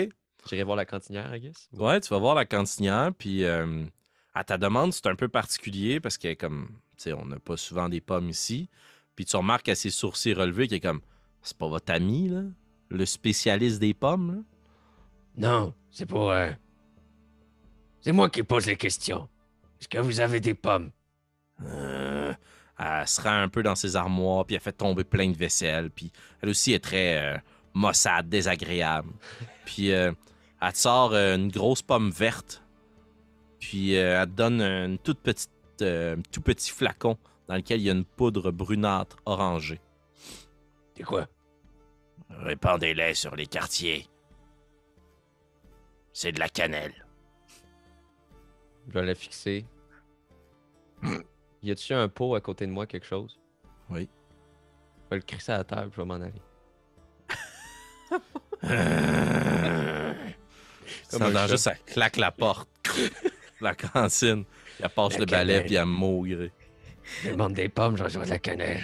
J'irai voir la cantinière, I guess. ou- Ouais, tu vas voir la cantinière, puis euh, à ta demande, c'est un peu particulier parce que, comme, tu sais, on n'a pas souvent des pommes ici. Puis tu remarques à ses sourcils relevés qu'il est comme, c'est pas votre ami, là, le spécialiste des pommes, là? Non, c'est pour. euh, C'est moi qui pose les questions. Est-ce que vous avez des pommes? Euh, elle se rend un peu dans ses armoires, puis elle fait tomber plein de vaisselle, puis elle aussi est très euh, maussade, désagréable. Puis euh, elle te sort une grosse pomme verte, puis euh, elle te donne une toute petite, un tout petit flacon dans lequel il y a une poudre brunâtre orangée. C'est quoi? Répandez-les sur les quartiers. C'est de la cannelle. Je vais la fixer. y a-tu un pot à côté de moi, quelque chose? Oui. Je vais le crisser à la table, je vais m'en aller. En danger, chat. ça claque la porte. la cantine. Elle passe La le balai puis elle maugre. Je demande des pommes, j'en de la cannelle.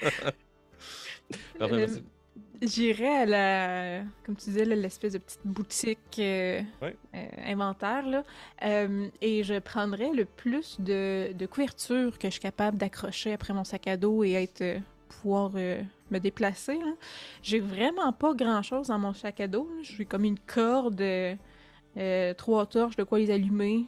Parfait, Euh, merci. J'irais à la, comme tu disais, l'espèce de petite boutique euh, Ouais. euh, inventaire, là, Euh, et je prendrais le plus de, de couverture que je suis capable d'accrocher après mon sac à dos et être, pouvoir me déplacer. J'ai vraiment pas grand-chose dans mon sac à dos. J'ai comme une corde, trois torches, de quoi les allumer,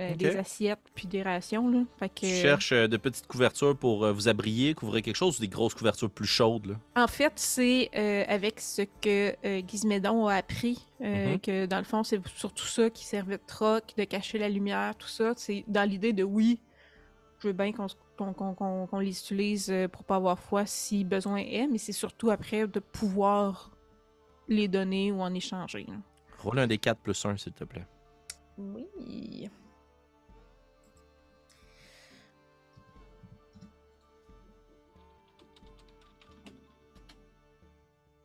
euh, des assiettes, puis des rations. Là. Fait que, Tu cherches euh, de petites couvertures pour euh, vous abrier, couvrir quelque chose ou des grosses couvertures plus chaudes. Là? En fait, c'est euh, avec ce que euh, Gizmédon a appris, euh, Mhm. que dans le fond, c'est surtout ça qui servait de troc, de cacher la lumière, tout ça. C'est dans l'idée de oui, je veux bien qu'on se- qu'on les utilise pour pas avoir foi si besoin est, mais c'est surtout après de pouvoir les donner ou en échanger. Roule un des 4 plus 1, s'il te plaît. Oui.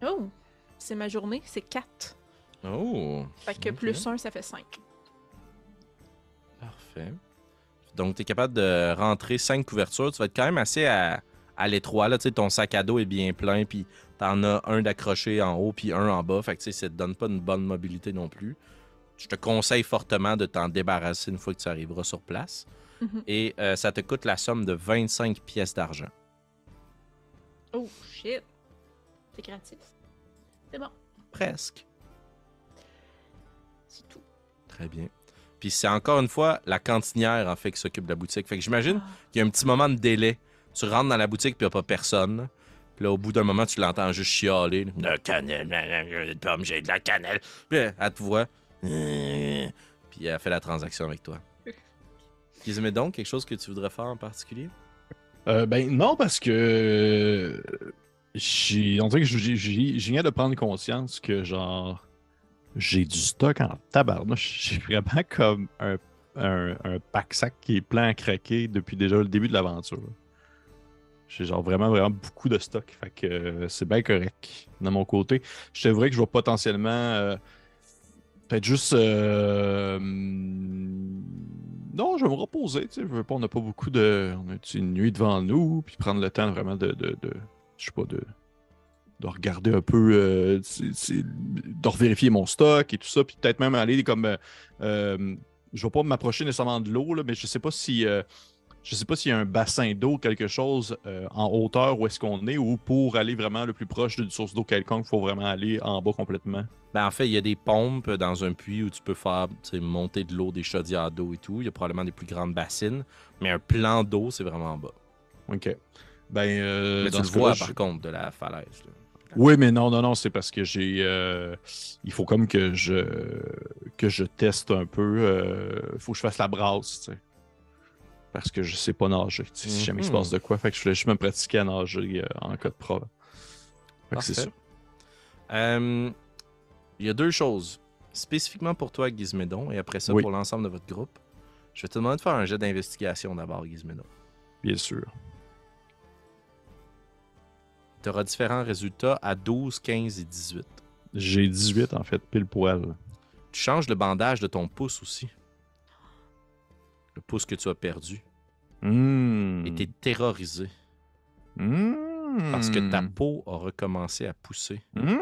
Oh, c'est ma journée, c'est 4. Oh, Fait que plus 1, ça fait 5. parfait. Donc, tu es capable de rentrer 5 couvertures. Tu vas être quand même assez à, à l'étroit. Là, Tu sais, ton sac à dos est bien plein, puis t'en as un d'accroché en haut, puis un en bas. Fait que tu sais, ça te donne pas une bonne mobilité non plus. Je te conseille fortement de t'en débarrasser une fois que tu arriveras sur place. Mhm. Et euh, ça te coûte la somme de 25 pièces d'argent. Oh shit. C'est gratis. C'est bon, Presque. c'est tout. Très bien. Puis c'est encore une fois la cantinière en fait qui s'occupe de la boutique. Fait que j'imagine Ah. qu'il y a un petit moment de délai. Tu rentres dans la boutique puis il n'y a pas personne. Puis là, au bout d'un moment, tu l'entends juste chialer. La cannelle, j'ai de pomme, j'ai de la cannelle. Puis elle te voit. Puis elle fait la transaction avec toi. Dis-moi donc quelque chose que tu voudrais faire en particulier? Euh, ben non, parce que euh, j'ai. On dirait que j'ai- viens de prendre conscience que genre j'ai du stock en tabarnouche. J'ai vraiment comme un, un, un pack-sac qui est plein à craquer depuis déjà le début de l'aventure. J'ai genre vraiment, vraiment beaucoup de stock. Fait que euh, c'est bien correct de mon côté. Je t'avouerais que je vais potentiellement euh, peut-être juste. euh, hum, non, je vais me reposer. Je veux pas, on n'a pas beaucoup de. On a une nuit devant nous, puis prendre le temps vraiment de- je sais pas, de, de regarder un peu. euh, de revérifier mon stock et tout ça, puis peut-être même aller comme. euh, euh, je vais pas m'approcher nécessairement de l'eau, mais je sais pas si. euh, je sais pas s'il y a un bassin d'eau, quelque chose en hauteur où est-ce qu'on est, ou pour aller vraiment le plus proche d'une source d'eau quelconque, il faut vraiment aller en bas complètement. Ben, en fait, il y a des pompes dans un puits où tu peux faire monter de l'eau, des chaudières d'eau et tout. Il y a probablement des plus grandes bassines. Mais un plan d'eau, c'est vraiment en bas. OK. Ben, euh, mais tu dans le vois, par contre, de la falaise. là. Oui, mais non, non, non, c'est parce que j'ai. euh, il faut comme que je que je teste un peu. euh, Il faut que je fasse la brasse, tu sais. Parce que je sais pas nager. tu sais, Si jamais il se Mhm. passe de quoi, fait que je voulais juste me pratiquer à nager euh, en cas de preuve. Fait que c'est ça. Euh, Il y a deux choses. Spécifiquement pour toi, Gizmédon, et après ça, Oui. pour l'ensemble de votre groupe. Je vais te demander de faire un jet d'investigation d'abord, Gizmédon. Bien sûr. Tu auras différents résultats à 12, 15 et 18. J'ai 18 en fait, pile poil. Tu changes le bandage de ton pouce aussi. Le pouce que tu as perdu. Hmm. Et tu es terrorisé Hmm. parce que ta peau a recommencé à pousser. Hmm.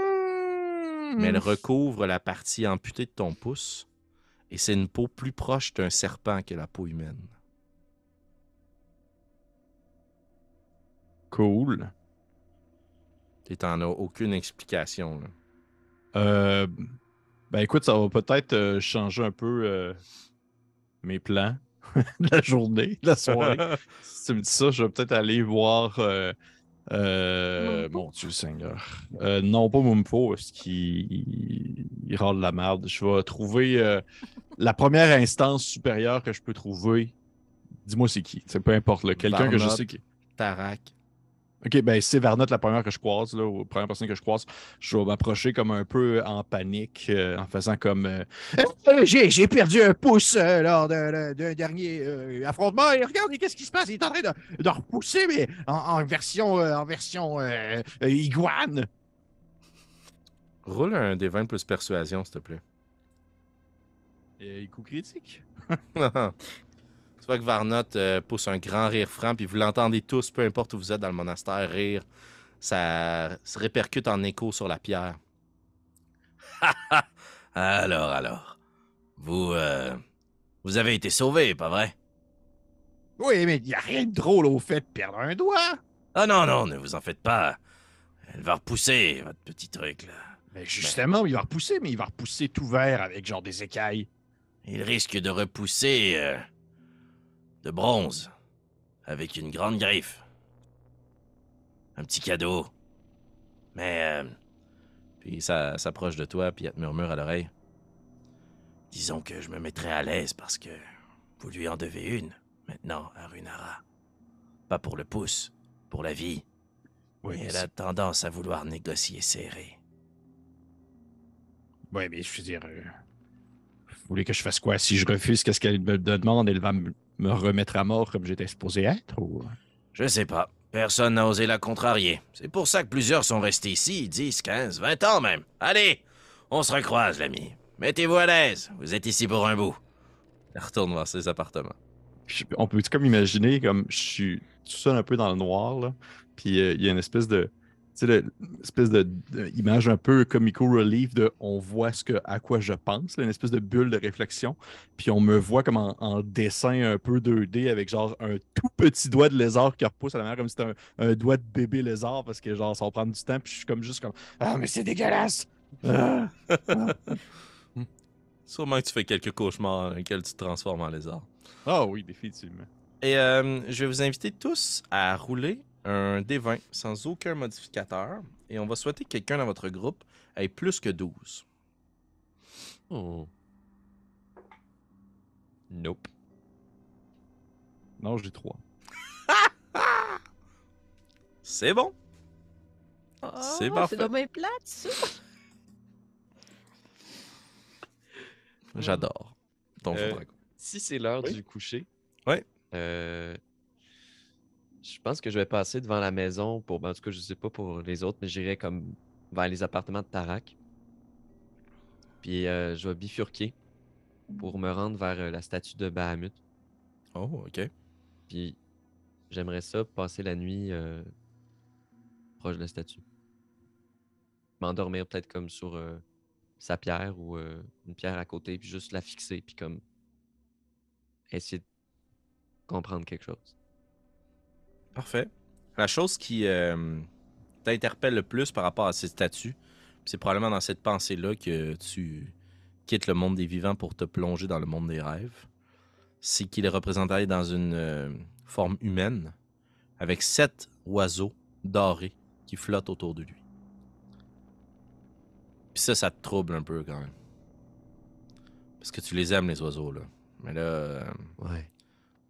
Mais elle recouvre la partie amputée de ton pouce. Et c'est une peau plus proche d'un serpent que la peau humaine. Cool. T'en as aucune explication. là. Euh, ben écoute, ça va peut-être euh, changer un peu euh, mes plans de la journée, de la soirée. si tu me dis ça, je vais peut-être aller voir. Euh, euh, mon Dieu Seigneur. Euh, non, pas Mumpo, parce qu'il il râle de la merde. Je vais trouver euh, la première instance supérieure que je peux trouver Dis-moi c'est qui. C'est peu importe. là. Quelqu'un que je sais qui. Tarak. Ok, ben c'est Varnotte la première que je croise, là, ou la première personne que je croise. Je vais m'approcher comme un peu en panique, euh, en faisant comme. euh, Euh, J'ai perdu un pouce euh, lors d'un dernier euh, affrontement. Et regardez, qu'est-ce qui se passe? Il est en train de, de repousser, mais en, en version, euh, en version euh, euh, iguane. Roule un des 20 plus persuasion, s'il te plaît. euh, coup critique. tu vois que Varnotte euh, pousse un grand rire franc, puis vous l'entendez tous, peu importe où vous êtes dans le monastère, rire. Ça se répercute en écho sur la pierre. alors, alors. Vous, euh, vous avez été sauvé, pas vrai? Oui, mais il n'y a rien de drôle au fait de perdre un doigt. Ah non, non, ne vous en faites pas. Elle va repousser, votre petit truc, là. Mais justement, il va repousser, mais il va repousser tout vert avec genre des écailles. Il risque de repousser euh, de bronze, avec une grande griffe. Un petit cadeau. Mais, euh, Puis ça s'approche de toi, puis elle te murmure à l'oreille. disons que je me mettrai à l'aise parce que vous lui en devez une, maintenant, à Runara. Pas pour le pouce, pour la vie. Oui, mais, elle a tendance à vouloir négocier serré. ouais, mais je veux dire, euh, vous voulez que je fasse quoi? Si je refuse, qu'est-ce qu'elle me demande? Elle va me me remettre à mort comme j'étais supposé être? Ou... Je sais pas. Personne n'a osé la contrarier. C'est pour ça que plusieurs sont restés ici, 10, 15, 20 ans même. Allez, on se recroise, l'ami. Mettez-vous à l'aise. Vous êtes ici pour un bout. Elle retourne vers ses appartements. Je- on peut comme imaginer comme je suis tout seul un peu dans le noir là, puis euh, il y a une espèce de sais le- espèce de, de image un peu comico relief de on voit ce que à quoi je pense, là, une espèce de bulle de réflexion, puis on me voit comme en, en dessin un peu 2D avec genre un tout petit doigt de lézard qui repousse à la manière comme si c'était un, un doigt de bébé lézard parce que genre ça va prendre du temps puis je suis comme juste comme ah mais c'est dégueulasse. Ah! Sûrement que tu fais quelques cauchemars dans lesquels tu te transformes en lézard. Ah oui, définitivement. Et euh, je vais vous inviter tous à rouler un D20 sans aucun modificateur. Et on va souhaiter que quelqu'un dans votre groupe ait plus que 12. Oh. Nope. Non, j'ai trois. C'est bon. C'est Oh, parfait. C'est dommage plate, ça. J'adore. Euh, Dragon. Si c'est l'heure Oui. du coucher, Ouais. euh, je pense que je vais passer devant la maison pour. ben, en tout cas, je sais pas pour les autres, mais j'irai comme vers les appartements de Tarak. Puis euh, je vais bifurquer pour me rendre vers euh, la statue de Bahamut. Oh, ok. Puis j'aimerais ça passer la nuit euh, proche de la statue. M'endormir peut-être comme sur sa pierre ou une pierre à côté, puis juste la fixer, puis comme essayer de comprendre quelque chose. Parfait. La chose qui euh, t'interpelle le plus par rapport à ces statues, c'est probablement dans cette pensée-là que tu quittes le monde des vivants pour te plonger dans le monde des rêves, c'est qu'il est représenté dans une euh, forme humaine, avec sept oiseaux dorés qui flottent autour de lui. Puis ça, ça te trouble un peu quand même. Parce que tu les aimes, les oiseaux, là. Mais là, euh, Ouais.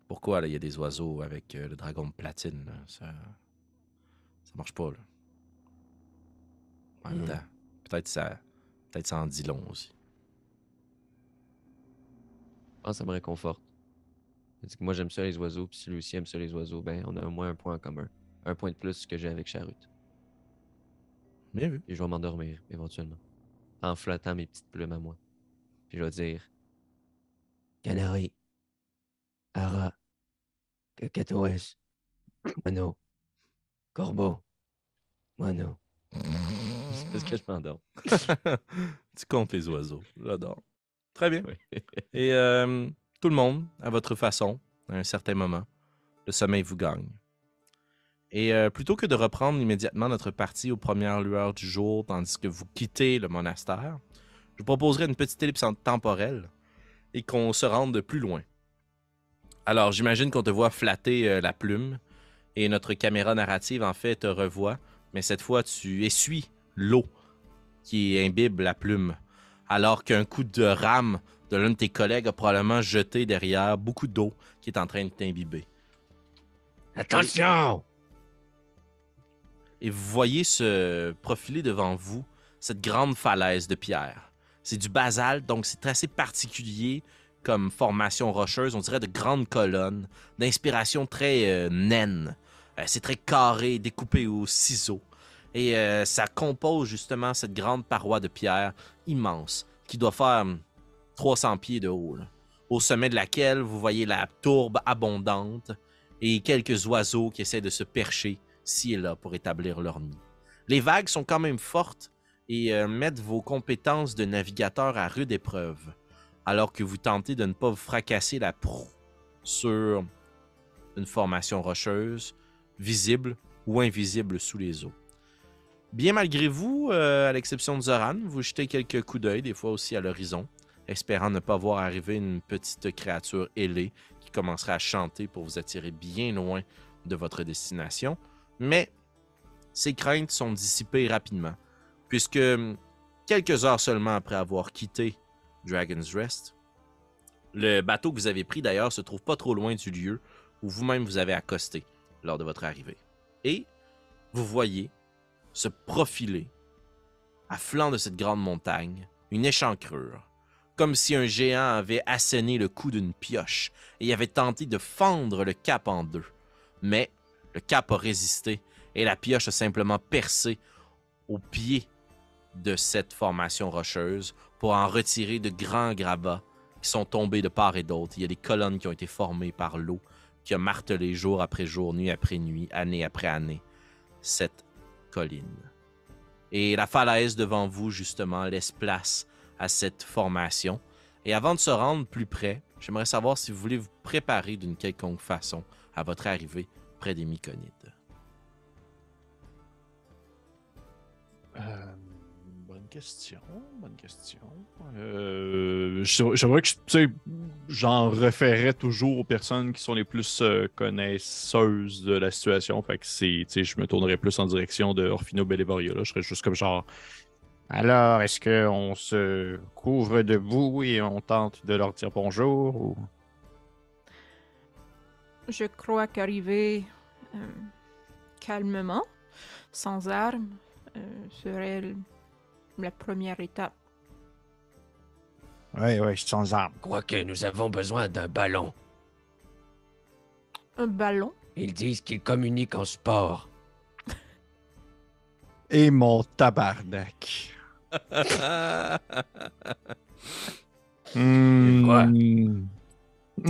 Pourquoi là, il y a des oiseaux avec euh, le dragon de platine? là? Ça, ça marche pas, là. En même temps, peut-être ça, peut-être ça en dit long aussi. Que ça me réconforte. Que moi j'aime ça les oiseaux, puis si lui aussi aime ça les oiseaux, ben on a au moins un point en commun. Un point de plus que j'ai avec Charut. Bien vu. Et je vais m'endormir éventuellement. En flottant mes petites plumes à moi. Puis je vais dire Canari, Ara, Cacatoès, Mono, Corbeau, Mono. C'est parce que je m'endors. tu comptes les oiseaux. J'adore. Très bien. Oui. Et euh, tout le monde, à votre façon, à un certain moment, le sommeil vous gagne. Et euh, plutôt que de reprendre immédiatement notre partie aux premières lueurs du jour, tandis que vous quittez le monastère, je vous proposerai une petite ellipse temporelle et qu'on se rende de plus loin. Alors, j'imagine qu'on te voit flatter euh, la plume et notre caméra narrative, en fait, te revoit, mais cette fois, tu essuies l'eau qui imbibe la plume, alors qu'un coup de rame de l'un de tes collègues a probablement jeté derrière beaucoup d'eau qui est en train de t'imbiber. Attention! Et vous voyez se profiler devant vous cette grande falaise de pierre. C'est du basalte, donc c'est assez particulier comme formation rocheuse. On dirait de grandes colonnes, d'inspiration très euh, naine. Euh, c'est très carré, découpé au ciseau. Et euh, ça compose justement cette grande paroi de pierre immense qui doit faire hum, 300 pieds de haut. Au sommet de laquelle vous voyez la tourbe abondante et quelques oiseaux qui essaient de se percher ci et là pour établir leur nid. Les vagues sont quand même fortes et mettent vos compétences de navigateur à rude épreuve, alors que vous tentez de ne pas vous fracasser la proue sur une formation rocheuse, visible ou invisible sous les eaux. Bien malgré vous, euh, à l'exception de Zoran, vous jetez quelques coups d'œil, des fois aussi à l'horizon, espérant ne pas voir arriver une petite créature ailée qui commencerait à chanter pour vous attirer bien loin de votre destination. Mais ces craintes sont dissipées rapidement, puisque quelques heures seulement après avoir quitté Dragon's Rest, le bateau que vous avez pris d'ailleurs se trouve pas trop loin du lieu où vous-même vous avez accosté lors de votre arrivée. Et vous voyez se profiler à flanc de cette grande montagne une échancrure, comme si un géant avait asséné le coup d'une pioche et avait tenté de fendre le cap en deux. Mais le cap a résisté et la pioche a simplement percé au pied de cette formation rocheuse pour en retirer de grands gravats qui sont tombés de part et d'autre. Il y a des colonnes qui ont été formées par l'eau qui a martelé jour après jour, nuit après nuit, année après année cette colline. Et la falaise devant vous, justement, laisse place à cette formation. Et avant de se rendre plus près, j'aimerais savoir si vous voulez vous préparer d'une quelconque façon à votre arrivée près des Myconides. Euh, bonne question. Euh, J'aimerais que j'en référais toujours aux personnes qui sont les plus euh, connaisseuses de la situation. Fait que c'est, tu sais, je me tournerais plus en direction de Orfino Bellevaria. Là. Je serais juste comme genre, Alors, est-ce qu'on se couvre debout et on tente de leur dire bonjour ou... Je crois qu'arriver euh, calmement, sans armes, euh, serait la première étape. Oui, oui, sans armes. Quoique nous avons besoin d'un ballon. Un ballon? Ils disent qu'ils communiquent en sport. Et mon tabarnak. Hmm. Quoi? Mhm.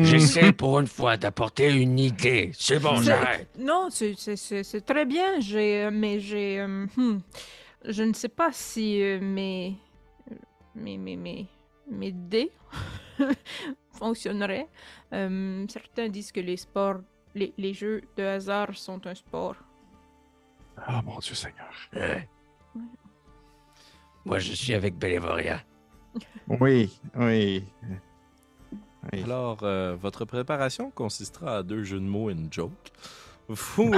J'essaie pour une fois d'apporter une idée. C'est bon, j'arrête. Non, c'est très bien, j'ai, euh, mais j'ai... euh, hmm, je ne sais pas si euh, mes, mes, mes, mes, mes dés fonctionneraient. Euh, certains disent que les sports, les, les jeux de hasard sont un sport. ah mon Dieu Seigneur. Ouais. Moi, je suis avec Bellevaria. Oui, oui. Oui. Alors, euh, votre préparation consistera à deux jeux de mots et une joke. Vous,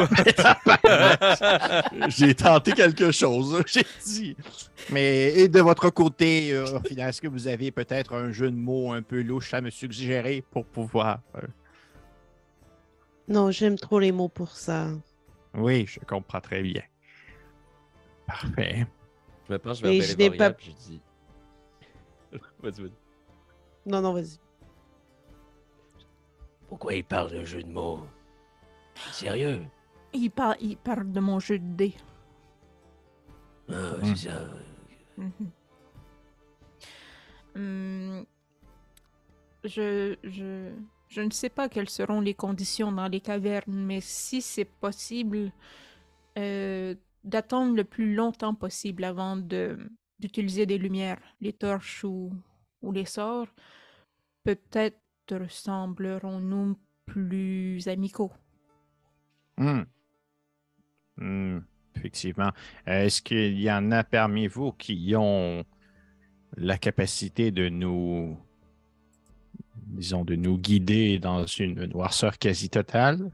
J'ai tenté quelque chose, j'ai dit. Mais et de votre côté, euh, est-ce que vous avez peut-être un jeu de mots un peu louche à me suggérer pour pouvoir. euh, Non, j'aime trop les mots pour ça. Oui, je comprends très bien. Parfait. Je me penche vers Mais je n'ai pas- je dis... Vas-y, vas-y. Non, non, vas-y. Pourquoi il parle d'un jeu de mots? Sérieux? Il, par- il parle de mon jeu de dés. Ah, Hmm. c'est ça. Mhm. Hum, je, je, je ne sais pas quelles seront les conditions dans les cavernes, mais si c'est possible, euh, d'attendre le plus longtemps possible avant de d'utiliser des lumières, les torches ou, ou les sorts, peut-être semblerons-nous plus amicaux. Hmm. Hmm, Effectivement. Euh, Est-ce qu'il y en a parmi vous qui ont la capacité de nous, disons, de nous guider dans une noirceur quasi totale?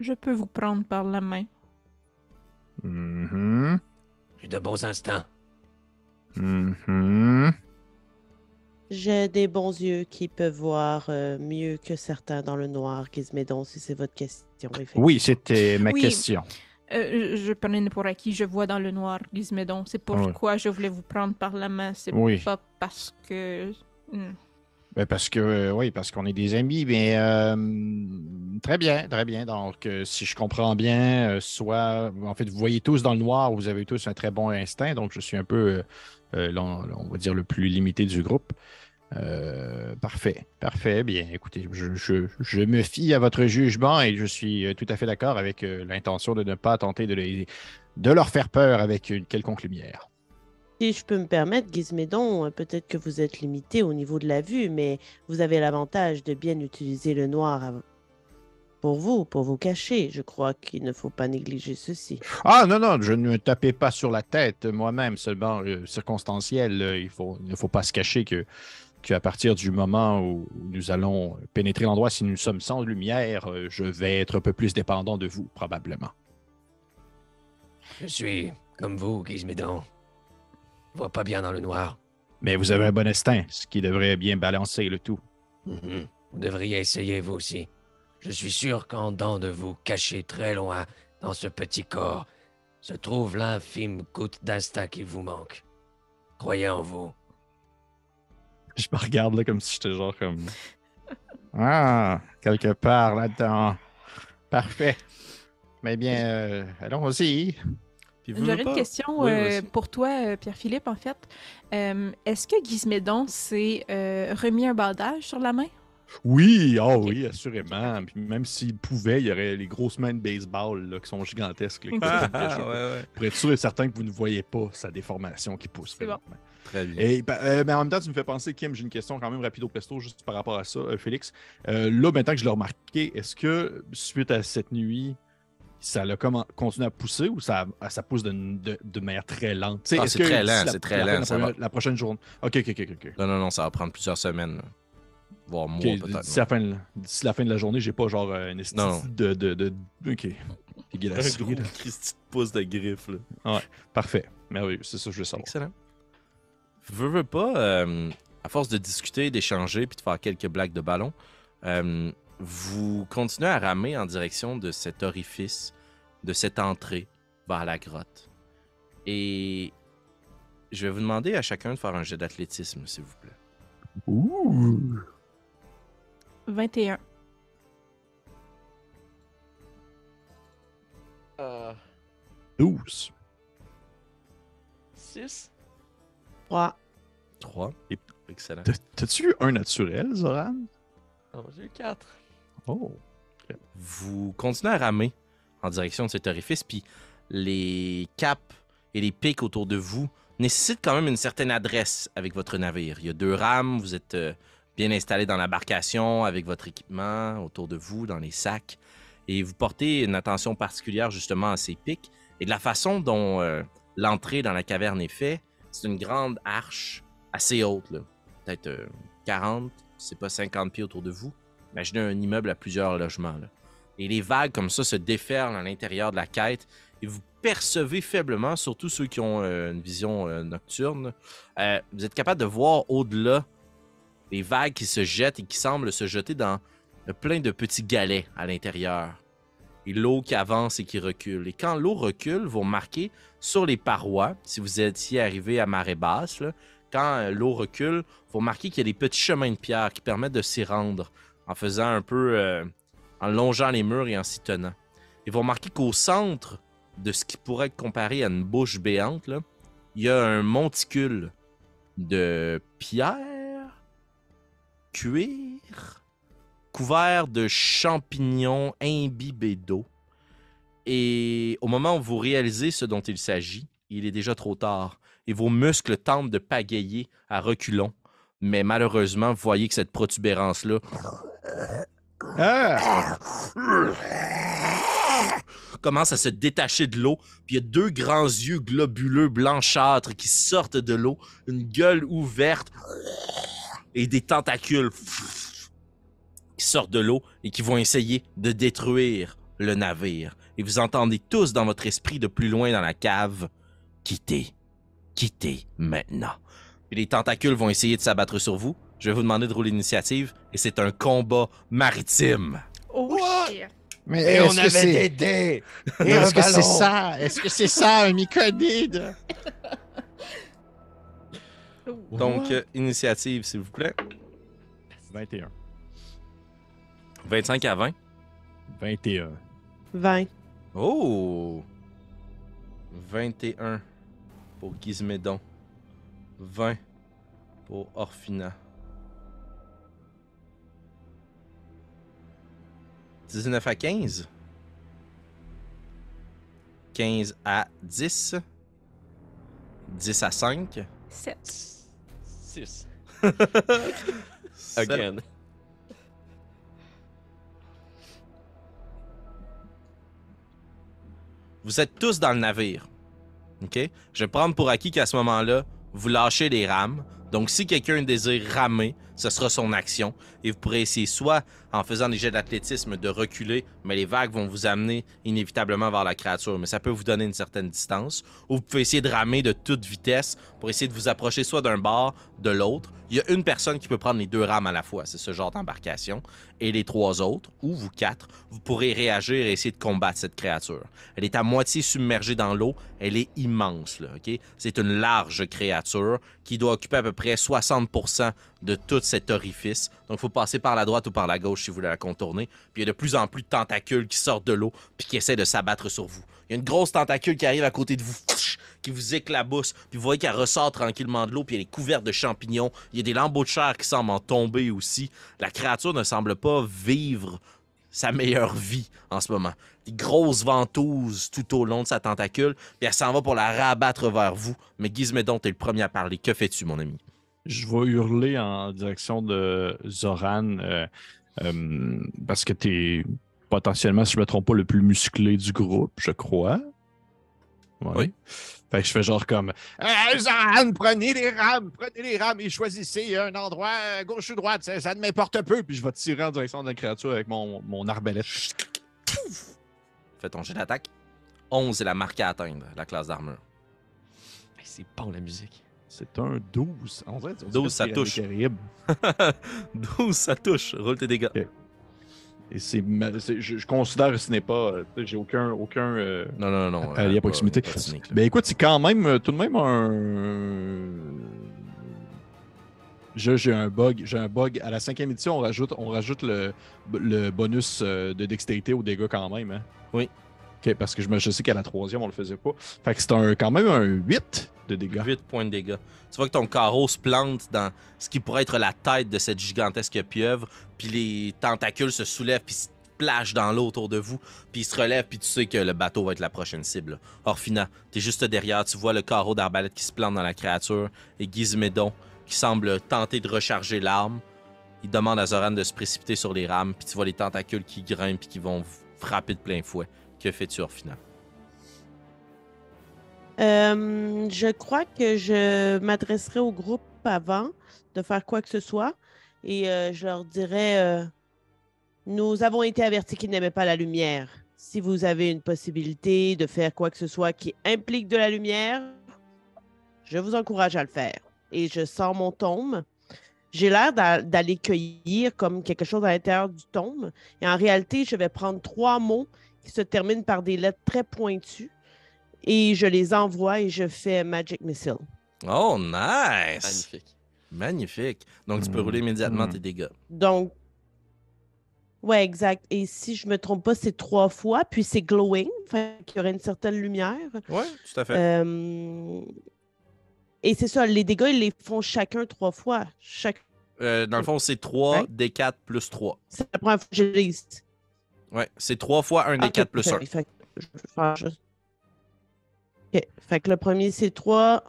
Je peux vous prendre par la main. Mhm. J'ai de bons instincts. Mhm. J'ai des bons yeux qui peuvent voir euh, mieux que certains dans le noir, Gizmédon, si c'est votre question. Oui, c'était ma Oui. question. Euh, je prenais pour acquis, je vois dans le noir, Gizmédon. C'est pourquoi je voulais vous prendre par la main? C'est Oui. pas parce que. Hmm. Ben, parce que euh, oui, parce qu'on est des amis, mais euh, très bien, très bien. Donc, euh, si je comprends bien, euh, soit en fait, vous voyez tous dans le noir, vous avez tous un très bon instinct, donc je suis un peu, euh, euh, l'on- on va dire, le plus limité du groupe. Euh, parfait, parfait. Bien, écoutez, je, je- je me fie à votre jugement et je suis euh, tout à fait d'accord avec euh, l'intention de ne pas tenter de, les- de leur faire peur avec une quelconque lumière. Si je peux me permettre, Gizmédon, peut-être que vous êtes limité au niveau de la vue, mais vous avez l'avantage de bien utiliser le noir pour vous, pour vous cacher. Je crois qu'il ne faut pas négliger ceci. Ah non, non, je ne me tapais pas sur la tête moi-même, seulement euh, circonstanciel. il, faut, il ne faut pas se cacher que, qu'à partir du moment où nous allons pénétrer l'endroit, si nous sommes sans lumière, euh, je vais être un peu plus dépendant de vous, probablement. Je suis comme vous, Gizmédon. Je vois pas bien dans le noir. Mais vous avez un bon instinct, ce qui devrait bien balancer le tout. Mhm. Vous devriez essayer vous aussi. Je suis sûr qu'en dedans de vous, caché très loin, dans ce petit corps, se trouve l'infime goutte d'instinct qui vous manque. Croyez en vous. Je me regarde là comme si j'étais genre comme. Ah, quelque part là-dedans. Parfait. Mais bien, euh, allons-y. J'aurais une question Oui, euh, pour toi, euh, Pierre-Philippe, en fait. Euh, Est-ce que Gizmédon s'est euh, remis un bandage sur la main? Oui, oh oui, assurément. Puis même s'il pouvait, il y aurait les grosses mains de baseball là, qui sont gigantesques. là, qui Ah, ah, ouais, ouais. Pour être sûr et certain que vous ne voyez pas sa déformation qui pousse. C'est bon. Très bien. Et, ben, euh, mais en même temps, tu me fais penser, Kim, j'ai une question quand même rapido presto juste par rapport à ça, euh, Félix. Euh, là, maintenant que je l'ai remarqué, est-ce que suite à cette nuit, ça a comme continué à pousser ou ça, ça pousse de, de, de manière très lente? Ah, c'est très lent, la- c'est très la lent, La, ça première- va. la prochaine journée? Ok, ok, ok, ok. Non, non, non, ça va prendre plusieurs semaines. là. Voire mois, Ok, peut-être. D'ici la, fin de- la fin de la journée, j'ai pas genre une esthétique de, de, de. Ok. Un gros Christy de pouce de griffe. Là. Parfait. Merveilleux. C'est ça que je veux savoir. Excellent. Veux, veux pas, euh, à force de discuter, d'échanger, puis de faire quelques blagues de ballon, euh, vous continuez à ramer en direction de cet orifice, de cette entrée vers la grotte. Et je vais vous demander à chacun de faire un jet d'athlétisme, s'il vous plaît. Ouh. 21. 12. 6. 3. 3. Et- Excellent. T'as- T'as-tu eu un naturel, Zoran? J'ai 4. Oh. vous continuez à ramer en direction de cet orifice, puis les caps et les pics autour de vous nécessitent quand même une certaine adresse avec votre navire. Il y a deux rames, vous êtes euh, bien installé dans l'embarcation avec votre équipement autour de vous, dans les sacs, et vous portez une attention particulière justement à ces pics et de la façon dont euh, l'entrée dans la caverne est faite. C'est une grande arche assez haute, peut-être euh, 40, c'est pas 50 pieds autour de vous. Imaginez un immeuble à plusieurs logements. Et les vagues comme ça se déferlent à l'intérieur de la quête et vous percevez faiblement, surtout ceux qui ont euh, une vision euh, nocturne, euh, vous êtes capable de voir au-delà les vagues qui se jettent et qui semblent se jeter dans plein de petits galets à l'intérieur. Et l'eau qui avance et qui recule. Et quand l'eau recule, vous remarquez sur les parois, si vous étiez arrivé à marée basse, quand euh, l'eau recule, vous remarquez qu'il y a des petits chemins de pierre qui permettent de s'y rendre en faisant un peu, euh, en longeant les murs et en s'y tenant. Et vous remarquez qu'au centre de ce qui pourrait être comparé à une bouche béante, il y a un monticule de pierre, cuir, couvert de champignons imbibés d'eau. Et au moment où vous réalisez ce dont il s'agit, il est déjà trop tard. Et vos muscles tentent de pagayer à reculons. Mais malheureusement, vous voyez que cette protubérance-là Ah! commence à se détacher de l'eau. Puis il y a deux grands yeux globuleux blanchâtres qui sortent de l'eau, une gueule ouverte et des tentacules qui sortent de l'eau et qui vont essayer de détruire le navire. Et vous entendez tous dans votre esprit de plus loin dans la cave Quittez, quittez maintenant. Puis les tentacules vont essayer de s'abattre sur vous. Je vais vous demander de rouler l'initiative. Et c'est un combat maritime. Oh shit! Mais Et on est-ce que avait c'est des dés est-ce que c'est ça? Est-ce que c'est ça, un myconide? Donc, euh, initiative, s'il vous plaît. 21. 25 à 20. 21. 20. Oh! 21 pour Gizmédon. 20 pour Orphina. 19 à 15. 15 à 10. 10 à 5. 7. 6. Sept. Again. Vous êtes tous dans le navire. OK? Je vais prendre pour acquis qu'à ce moment-là, vous lâchez les rames. Donc, si quelqu'un désire ramer, ce sera son action. Et vous pourrez essayer soit en faisant des jets d'athlétisme de reculer, mais les vagues vont vous amener inévitablement vers la créature. Mais ça peut vous donner une certaine distance. Ou vous pouvez essayer de ramer de toute vitesse pour essayer de vous approcher soit d'un bord, de l'autre. Il y a une personne qui peut prendre les deux rames à la fois. C'est ce genre d'embarcation. Et les trois autres, ou vous quatre, vous pourrez réagir et essayer de combattre cette créature. Elle est à moitié submergée dans l'eau. Elle est immense, là, OK? C'est une large créature qui doit occuper à peu près 60% de tout cet orifice. Donc, il faut passer par la droite ou par la gauche si vous voulez la contourner. Puis, il y a de plus en plus de tentacules qui sortent de l'eau puis qui essaient de s'abattre sur vous. Il y a une grosse tentacule qui arrive à côté de vous, qui vous éclabousse. Puis, vous voyez qu'elle ressort tranquillement de l'eau, puis elle est couverte de champignons. Il y a des lambeaux de chair qui semblent en tomber aussi. La créature ne semble pas vivre sa meilleure vie en ce moment. Des grosses ventouses tout au long de sa tentacule, puis elle s'en va pour la rabattre vers vous. Mais Gizmédon, t'es le premier à parler. Que fais-tu, mon ami? Je vais hurler en direction de Zoran euh, euh, parce que t'es potentiellement, si je me trompe pas, le plus musclé du groupe, je crois. Ouais. Oui. Fait que je fais genre comme Euh, Zoran, prenez les rames, prenez les rames et choisissez un endroit gauche ou droite, ça, ça ne m'importe peu. puis je vais tirer en direction de la créature avec mon, mon arbalète. Fais ton jet d'attaque. 11 est la marque à atteindre, la classe d'armure. C'est bon la musique. C'est un 12. On dirait, on dirait 12, ça touche. Caraïbes. 12, ça touche. Roule tes dégâts. Et c'est, je, je considère que ce n'est pas. J'ai aucun. aucun euh, Non, non, non. Allié euh, à proximité. pas- pas. Ben écoute, c'est quand même euh, tout de même un. Je- J'ai un bug. J'ai un bug. À la cinquième édition, on rajoute, on rajoute le, le bonus de dextérité aux dégâts quand même. Hein? Oui. Parce que je, sais qu'à la troisième, on le faisait pas. Fait que c'est un, quand même un 8 de dégâts. 8 points de dégâts. Tu vois que ton carreau se plante dans ce qui pourrait être la tête de cette gigantesque pieuvre, puis les tentacules se soulèvent, puis se plagent dans l'eau autour de vous, puis ils se relèvent, puis tu sais que le bateau va être la prochaine cible. Orphina, t'es juste derrière, tu vois le carreau d'arbalète qui se plante dans la créature, et Gizmédon qui semble tenter de recharger l'arme. Il demande à Zoran de se précipiter sur les rames, puis tu vois les tentacules qui grimpent, puis qui vont frapper de plein fouet. Que fais-tu, Orphina? Euh, je crois que je m'adresserai au groupe avant de faire quoi que ce soit et euh, je leur dirais euh, Nous avons été avertis qu'ils n'aimaient pas la lumière. Si vous avez une possibilité de faire quoi que ce soit qui implique de la lumière, je vous encourage à le faire. Et je sors mon tome. J'ai l'air d'a- d'aller cueillir comme quelque chose à l'intérieur du tome. Et en réalité, je vais prendre trois mots qui se terminent par des lettres très pointues et je les envoie et je fais Magic Missile. Oh, nice! Magnifique. Magnifique. Donc, tu peux Mm. rouler immédiatement Mm. tes dégâts. Donc, ouais, exact. Et si je me trompe pas, c'est trois fois, puis c'est glowing, fait qu'il y aurait une certaine lumière. Oui, tout à fait. Euh, Et c'est ça, les dégâts, ils les font chacun trois fois. Chaque... Euh, dans le fond, c'est 3 Ouais. D4 plus 3. C'est la première fois que je lise. Ouais, c'est 3 fois 1 Ah, D4 ok, plus 1. parfait. Fait que je vais faire juste- Ok. Fait que le premier, c'est 3.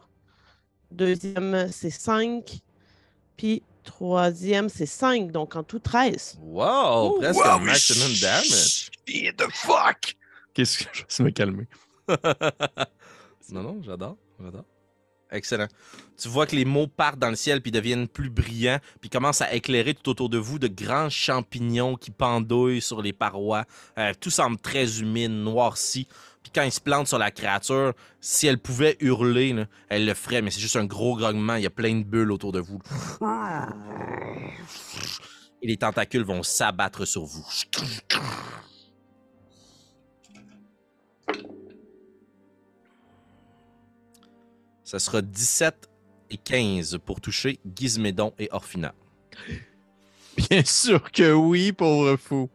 Deuxième, c'est 5. Puis troisième, c'est 5. Donc en tout, 13. Wow, presque un maximum damage. Shit the fuck! Qu'est-ce que je vais me calmer? non, non, j'adore, j'adore. Excellent. Tu vois que les mots partent dans le ciel puis deviennent plus brillants puis commencent à éclairer tout autour de vous de grands champignons qui pendouillent sur les parois. Euh, tout semble très humide, noirci. Puis quand il se plante sur la créature, si elle pouvait hurler, elle le ferait, mais c'est juste un gros grognement. Il y a plein de bulles autour de vous. Et les tentacules vont s'abattre sur vous. Ça sera 17 et 15 pour toucher Gizmédon et Orphina. Bien sûr que oui, pauvre fou.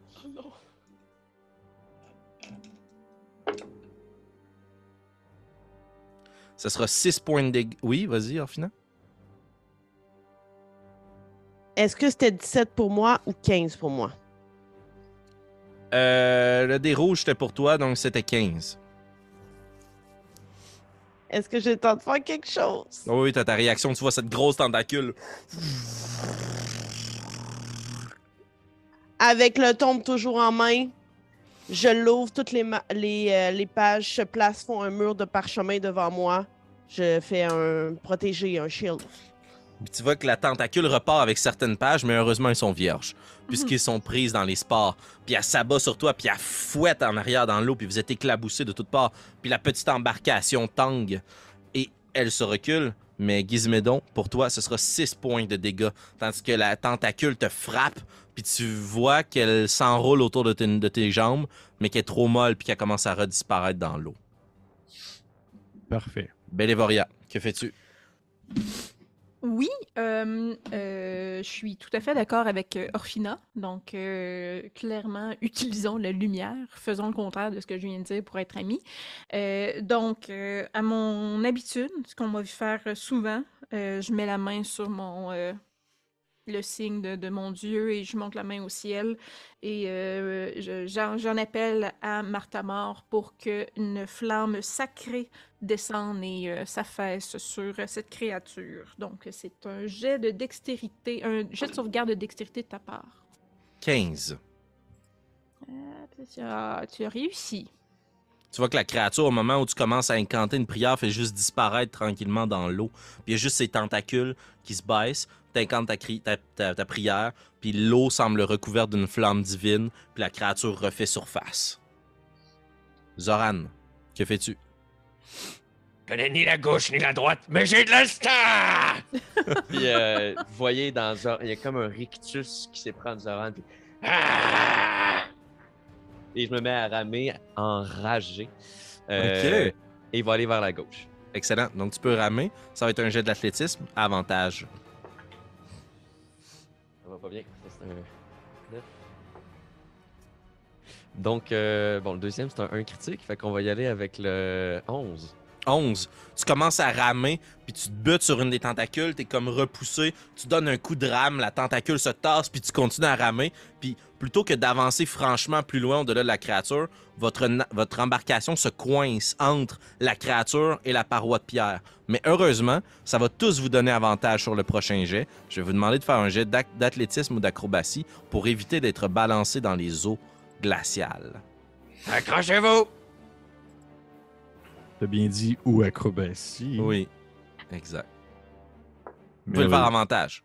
Ça sera 6 points de dégâts. Oui, vas-y, Orphina. Est-ce que c'était 17 pour moi ou 15 pour moi? Euh, le dé rouge, c'était pour toi, donc c'était 15. Est-ce que j'ai le temps de faire quelque chose? Oh oui, t'as ta réaction, tu vois cette grosse tentacule. Avec le tombe toujours en main, je l'ouvre, toutes les, euh, les pages se placent, font un mur de parchemin devant moi. Je fais un protégé, un shield. Puis tu vois que la tentacule repart avec certaines pages, mais heureusement, elles sont vierges. Puisqu'ils sont prises dans les sports. Puis elle s'abat sur toi, puis elle fouette en arrière dans l'eau, puis vous êtes éclaboussés de toutes parts. Puis la petite embarcation tangue et elle se recule. Mais Gizmédon, pour toi, ce sera 6 points de dégâts. Tandis que la tentacule te frappe, puis tu vois qu'elle s'enroule autour de, tes- de tes jambes, mais qu'elle est trop molle, puis qu'elle commence à redisparaître dans l'eau. Parfait. Belévoria, que fais-tu? Oui, euh, euh, je suis tout à fait d'accord avec euh, Orphina. Donc, clairement, utilisons la lumière, faisons le contraire de ce que je viens de dire pour être amis. Donc, à mon habitude, ce qu'on m'a vu faire souvent, je mets la main sur mon le signe de, de mon Dieu et je monte la main au ciel et euh, je- j'en appelle à Martha-Mort pour qu'une flamme sacrée descende et euh, s'affaisse sur cette créature. Donc, c'est un jet de dextérité, un jet de sauvegarde de dextérité de ta part. 15. Ah, tu, as, tu as réussi. Tu vois que la créature, au moment où tu commences à incanter une prière, fait juste disparaître tranquillement dans l'eau. Puis il y a juste ses tentacules qui se baissent. T'incantes ta, cri- ta, ta- ta prière, puis l'eau semble recouverte d'une flamme divine, puis la créature refait surface. Zoran, que fais-tu? Je connais ni la gauche ni la droite, mais j'ai de l'instinct! Puis, euh, vous voyez, dans Zor- il y a comme un rictus qui s'éprend de Zoran. puis- Ah! Et je me mets à ramer enragé. Euh, Ok. Et il va aller vers la gauche. Excellent. Donc tu peux ramer. Ça va être un jet d'athlétisme. Avantage. Ça va pas bien. C'est un. Donc, euh, bon, le deuxième, c'est un 1 critique. Fait qu'on va y aller avec le 11. 11. Tu commences à ramer, puis tu te butes sur une des tentacules, t'es comme repoussé, tu donnes un coup de rame, la tentacule se tasse, puis tu continues à ramer, puis plutôt que d'avancer franchement plus loin au-delà de la créature, votre, votre embarcation se coince entre la créature et la paroi de pierre. Mais heureusement, ça va tous vous donner avantage sur le prochain jet. Je vais vous demander de faire un jet d'athlétisme ou d'acrobatie pour éviter d'être balancé dans les eaux glaciales. Accrochez-vous! T'as bien dit ou acrobatie. Oui, exact. Vous Mais pouvez le faire avantage.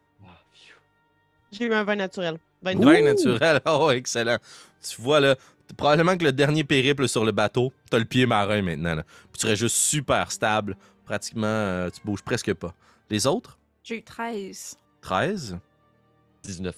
J'ai eu un vin naturel. 22. Vin naturel. Oh, excellent. Tu vois, là, probablement que le dernier périple sur le bateau, t'as le pied marin maintenant. Là. Puis tu serais juste super stable. Pratiquement, euh, tu bouges presque pas. Les autres? J'ai eu 13. 13, 19.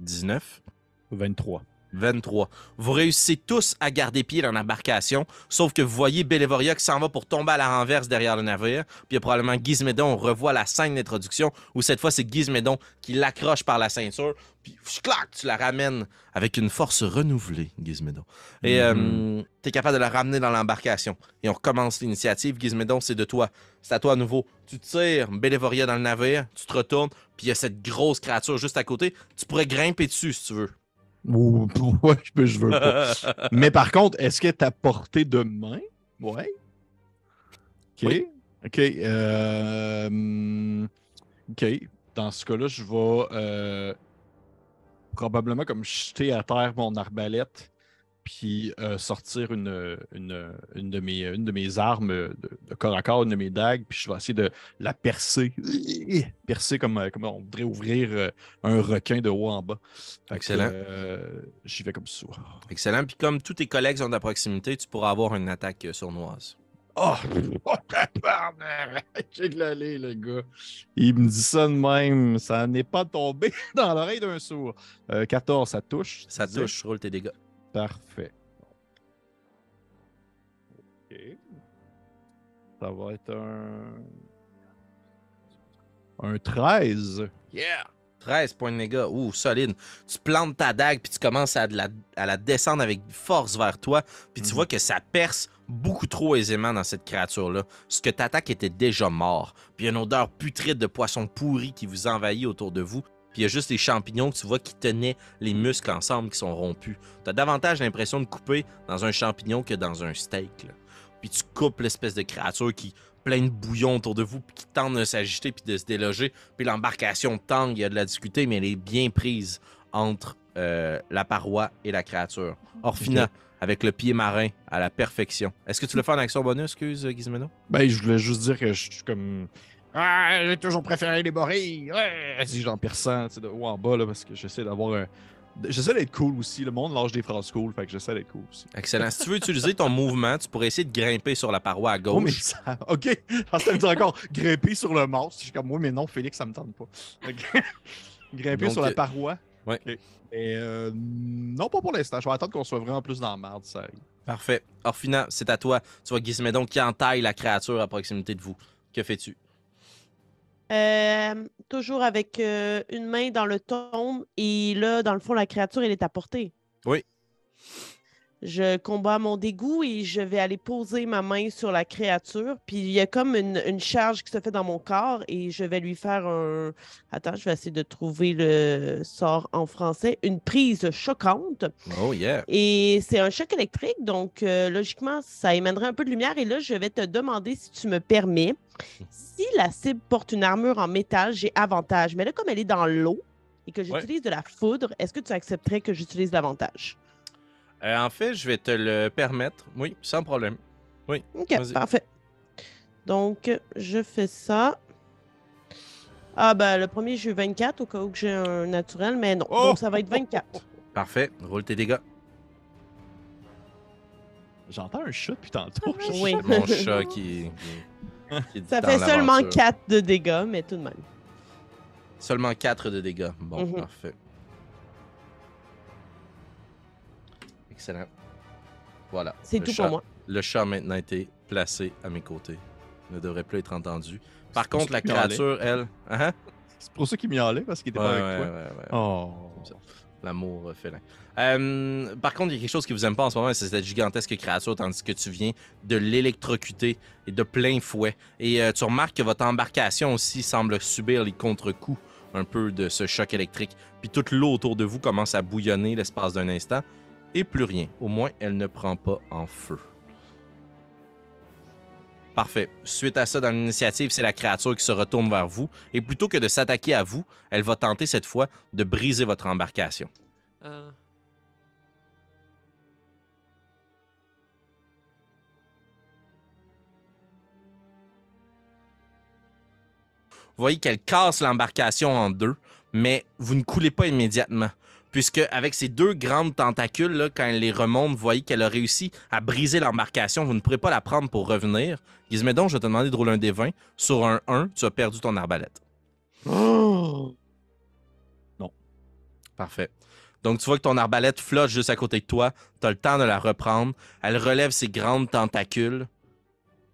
19, 23. 23. Vous réussissez tous à garder pied dans l'embarcation, sauf que vous voyez Belévoria qui s'en va pour tomber à la renverse derrière le navire. Puis il y a probablement Gizmédon, on revoit la scène d'introduction, où cette fois c'est Gizmédon qui l'accroche par la ceinture, puis clac, tu la ramènes avec une force renouvelée, Gizmédon. Et Mhm. tu es capable de la ramener dans l'embarcation. Et on recommence l'initiative. Gizmédon, c'est de toi. C'est à toi à nouveau. Tu tires Belévoria dans le navire, tu te retournes, puis il y a cette grosse créature juste à côté. Tu pourrais grimper dessus si tu veux. Ouais, je, veux pas. Mais par contre, est-ce que t'as portée de main? Ouais? OK. Oui. OK. euh, OK. Dans ce cas-là, je vais euh, probablement comme jeter à terre mon arbalète puis euh, sortir une, une, une de mes, une de mes armes de, de corps à corps, une de mes dagues, puis je vais essayer de la percer. Percer comme, euh, comme on voudrait ouvrir euh, un requin de haut en bas. Excellent. euh, J'y vais comme ça. Excellent. Puis comme tous tes collègues sont à proximité, tu pourras avoir une attaque euh, sournoise. Oh, oh! J'ai de l'aller, le gars. Il me dit ça de même. Ça n'est pas tombé dans l'oreille d'un sourd. Euh, 14, ça touche. Ça touche, roule tes dégâts. Parfait. OK. Ça va être un. Un 13. Yeah! 13 points de dégâts. Ouh, solide. Tu plantes ta dague, puis tu commences à, la, à la descendre avec force vers toi, puis tu Mhm. vois que ça perce beaucoup trop aisément dans cette créature-là. Ce que t'attaques était déjà mort. Puis une odeur putride de poisson pourri qui vous envahit autour de vous. Puis il y a juste les champignons que tu vois qui tenaient les muscles ensemble qui sont rompus. T'as davantage l'impression de couper dans un champignon que dans un steak. là. Puis tu coupes l'espèce de créature qui plein de bouillon autour de vous, puis qui tente de s'agiter puis de se déloger. Puis l'embarcation tangue, il y a de la difficulté, mais elle est bien prise entre euh, la paroi et la créature. Orphina, avec le pied marin à la perfection. Est-ce que tu le fais en action bonus, excuse, Gizmeno? Ben, je voulais juste dire que je suis comme. Ah, j'ai toujours préféré les borilles. Ouais, si j'en perçant, tu sais, de haut en bas, là, parce que j'essaie d'avoir un. J'essaie d'être cool aussi. Le monde lâche des phrases cool, fait que j'essaie d'être cool aussi. Excellent. si tu veux utiliser ton mouvement, tu pourrais essayer de grimper sur la paroi à Oh, mais gauche. ça... Ok, pensais que me dire encore grimper sur le monstre. Je suis comme moi, mais non, Félix, ça me tente pas. Grimper Donc, sur la euh, paroi. ouais. Et euh, non, pas pour l'instant. Je vais attendre qu'on soit vraiment plus dans la merde, ça arrive. Parfait. Orphina, c'est à toi. Tu vois Gizmedon qui entaille la créature à proximité de vous. Que fais-tu? Euh, toujours avec euh, une main dans le tombe et là, dans le fond, la créature, elle est à portée. Oui. Je combats mon dégoût et je vais aller poser ma main sur la créature. Puis il y a comme une, une charge qui se fait dans mon corps et je vais lui faire un. Attends, je vais essayer de trouver le sort en français. Une prise choquante. Oh yeah. Et c'est un choc électrique, donc euh, logiquement, ça émènerait un peu de lumière. Et là, je vais te demander si tu me permets. Si la cible porte une armure en métal, j'ai avantage. Mais là, comme elle est dans l'eau et que j'utilise de la foudre, est-ce que tu accepterais que j'utilise l'avantage? Euh, en fait, je vais te le permettre. Oui, sans problème. OK, Vas-y. parfait. Donc, je fais ça. Ah, ben, le premier, j'ai eu 24 au cas où j'ai un naturel, mais non. Oh! Donc, ça va être 24. Parfait. Roule tes dégâts. J'entends un chat depuis tantôt. Oui. Mon chat qui. qui- Ça fait seulement l'aventure. 4 de dégâts, mais tout de même. Seulement 4 de dégâts. Bon, Mhm. parfait. Excellent. Voilà. C'est tout chat- pour moi. Le chat a maintenant été placé à mes côtés. Il ne devrait plus être entendu. Par contre, ça la qu'il miaulait. créature, elle. Hein? C'est pour ça qu'il m'y allait, parce qu'il était Ouais, pas ouais, avec toi. ouais, ouais. Oh. L'amour euh, félin. Euh, par contre, il y a quelque chose qui vous aime pas en ce moment, c'est cette gigantesque créature, tandis que tu viens de l'électrocuter et de plein fouet. Et euh, tu remarques que votre embarcation aussi semble subir les contre-coups un peu de ce choc électrique. Puis toute l'eau autour de vous commence à bouillonner l'espace d'un instant. Et plus rien. Au moins, elle ne prend pas en feu. Parfait. Suite à ça, dans l'initiative, c'est la créature qui se retourne vers vous. Et plutôt que de s'attaquer à vous, elle va tenter cette fois de briser votre embarcation. Euh, Vous voyez qu'elle casse l'embarcation en deux, mais vous ne coulez pas immédiatement. Puisque avec ces deux grandes tentacules, là, quand elle les remonte, vous voyez qu'elle a réussi à briser l'embarcation. Vous ne pourrez pas la prendre pour revenir. Gizmédon, je vais te demander de rouler un des 20. Sur un 1, tu as perdu ton arbalète. Parfait. Donc, tu vois que ton arbalète flotte juste à côté de toi. Tu as le temps de la reprendre. Elle relève ses grandes tentacules.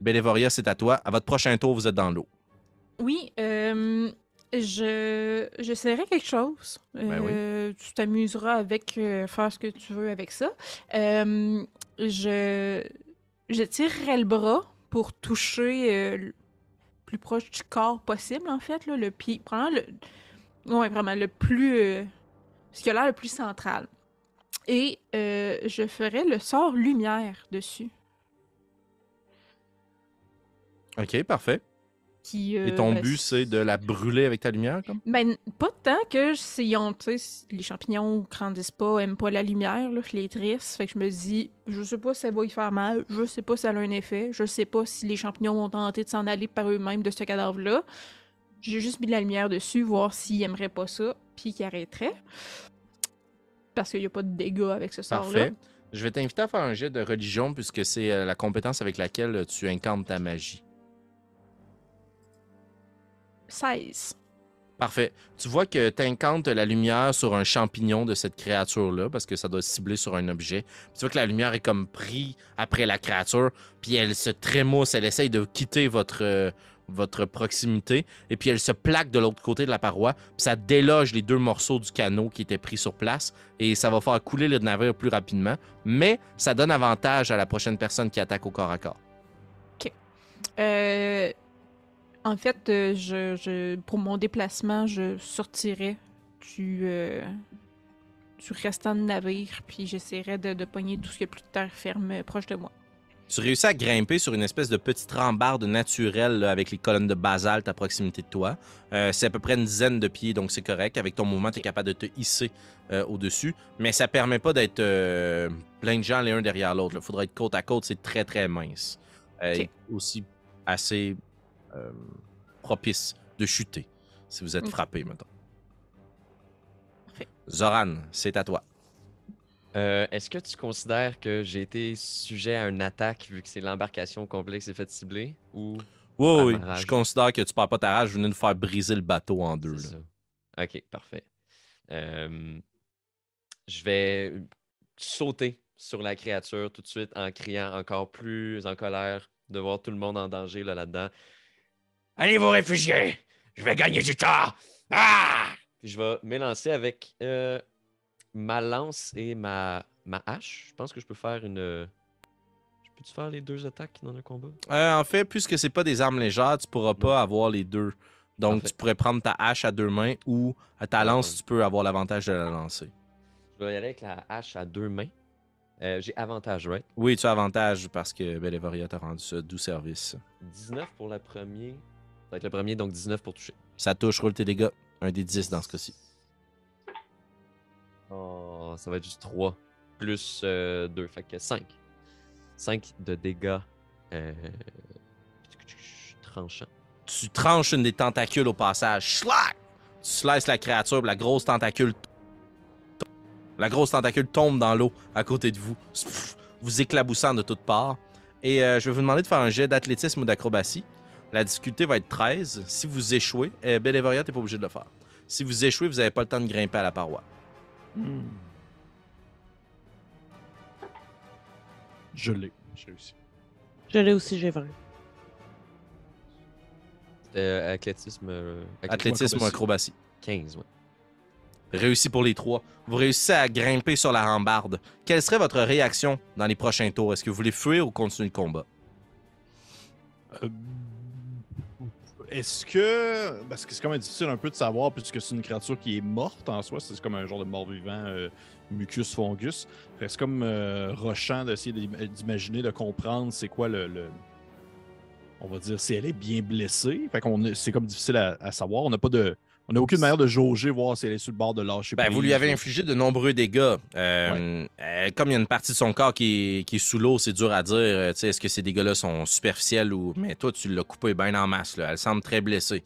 Bélévoria, c'est à toi. À votre prochain tour, vous êtes dans l'eau. Oui, euh, je j'essaierai quelque chose. Ben oui. Euh, Tu t'amuseras avec euh, faire ce que tu veux avec ça. Euh, je je tirerai le bras pour toucher euh, le plus proche du corps possible en fait là, le pied, probablement le ouais, vraiment le plus ce qui a l'air le plus central. Et je ferai le sort lumière dessus. OK, parfait. Puis, euh, Et ton ben, but, c'est de la brûler avec ta lumière, comme? Ben, pas tant que c'est- ils ont, les champignons grandissent pas, aiment pas la lumière, là, je les trisse. Fait que je me dis, je sais pas si ça va y faire mal, je sais pas si ça a un effet, je sais pas si les champignons vont tenter de s'en aller par eux-mêmes de ce cadavre-là. J'ai juste mis de la lumière dessus, voir s'ils aimeraient pas ça, puis qu'ils arrêteraient. Parce qu'il y a pas de dégâts avec ce sort-là. Je vais t'inviter à faire un jet de religion puisque c'est euh, la compétence avec laquelle euh, tu incarnes ta magie. 16. Parfait. Tu vois que tu incantes la lumière sur un champignon de cette créature-là, parce que ça doit cibler sur un objet. Puis tu vois que la lumière est comme prise après la créature, puis elle se trémousse, elle essaye de quitter votre, euh, votre proximité, et puis elle se plaque de l'autre côté de la paroi, puis ça déloge les deux morceaux du canot qui étaient pris sur place, et ça va faire couler le navire plus rapidement, mais ça donne avantage à la prochaine personne qui attaque au corps à corps. Euh, en fait, euh, je, je- pour mon déplacement, je sortirais du, euh, du restant de navire, puis j'essaierais de, de pogner tout ce qui est plus de terre ferme euh, proche de moi. Tu réussis à grimper sur une espèce de petite rambarde naturelle là, avec les colonnes de basalte à proximité de toi. Euh, c'est à peu près une dizaine de pieds, donc c'est correct. Avec ton mouvement, tu es capable de te hisser euh, au-dessus. Mais ça permet pas d'être euh, plein de gens les uns derrière l'autre. Il faudra être côte à côte, c'est très très mince. Ok. et Aussi assez propice de chuter si vous êtes frappé, mettons. Parfait. Zoran, c'est à toi. Euh, Est-ce que tu considères que j'ai été sujet à une attaque vu que c'est l'embarcation complète qui s'est fait cibler ou Oui, oui, je considère que tu perds pas ta rage. Je venais de faire briser le bateau en deux. là. ça? Ok, parfait. Euh, je vais sauter sur la créature tout de suite en criant encore plus en colère de voir tout le monde en danger là, là-dedans. Allez vous réfugier! Je vais gagner du temps! Ah! Puis je vais m'élancer avec euh, ma lance et ma, ma hache. Je pense que je peux faire une. Je peux-tu faire les deux attaques dans le combat? Euh, en fait, puisque c'est pas des armes légères, tu pourras pas avoir les deux. Donc, Parfait. tu pourrais prendre ta hache à deux mains ou à ta lance, ouais. tu peux avoir l'avantage de la lancer. Je vais y aller avec la hache à deux mains. Euh, J'ai avantage, right? Oui, tu as avantage parce que Belévoria t'a rendu ce doux service. 19 pour le premier. Ça va être le premier, donc 19 pour toucher. Ça touche, roule tes dégâts. Un des 10 dans ce cas-ci. Oh, ça va être juste 3 plus 2, fait que 5. 5 de dégâts euh... tranchants. Tu tranches une des tentacules au passage. Schlack! Tu slices la créature, la grosse tentacule. La grosse tentacule tombe dans l'eau à côté de vous, vous éclaboussant de toutes parts. Et euh, je vais vous demander de faire un jet d'athlétisme ou d'acrobatie. La difficulté va être 13. Si vous échouez, euh, Belévoria, t'es pas obligé de le faire. Si vous échouez, vous n'avez pas le temps de grimper à la paroi. Je l'ai. J'ai réussi. Je l'ai aussi, j'ai 20. Euh, athlétisme. euh, Athlétisme ou acrobatie. acrobatie. 15, ouais. Réussi pour les trois. Vous réussissez à grimper sur la rambarde. Quelle serait votre réaction dans les prochains tours? Est-ce que vous voulez fuir ou continuer le combat? Euh, Est-ce que. Parce que c'est quand même difficile un peu de savoir, puisque c'est une créature qui est morte en soi, c'est comme un genre de mort-vivant, euh, mucus fungus. C'est comme euh, rochant d'essayer d'im- d'imaginer, de comprendre c'est quoi le, On va dire si elle est bien blessée. Fait qu'on est- c'est comme difficile à savoir. On n'a pas de. On n'a aucune manière de jauger, voir si elle est sur le bord de lâcher Ben, vous lui avez infligé de nombreux dégâts. Euh, euh, comme il y a une partie de son corps qui est, qui est sous l'eau, c'est dur à dire. euh, tu sais, Est-ce que ces dégâts-là sont superficiels ou. Mais toi, tu l'as coupé bien en masse. Là. Elle semble très blessée.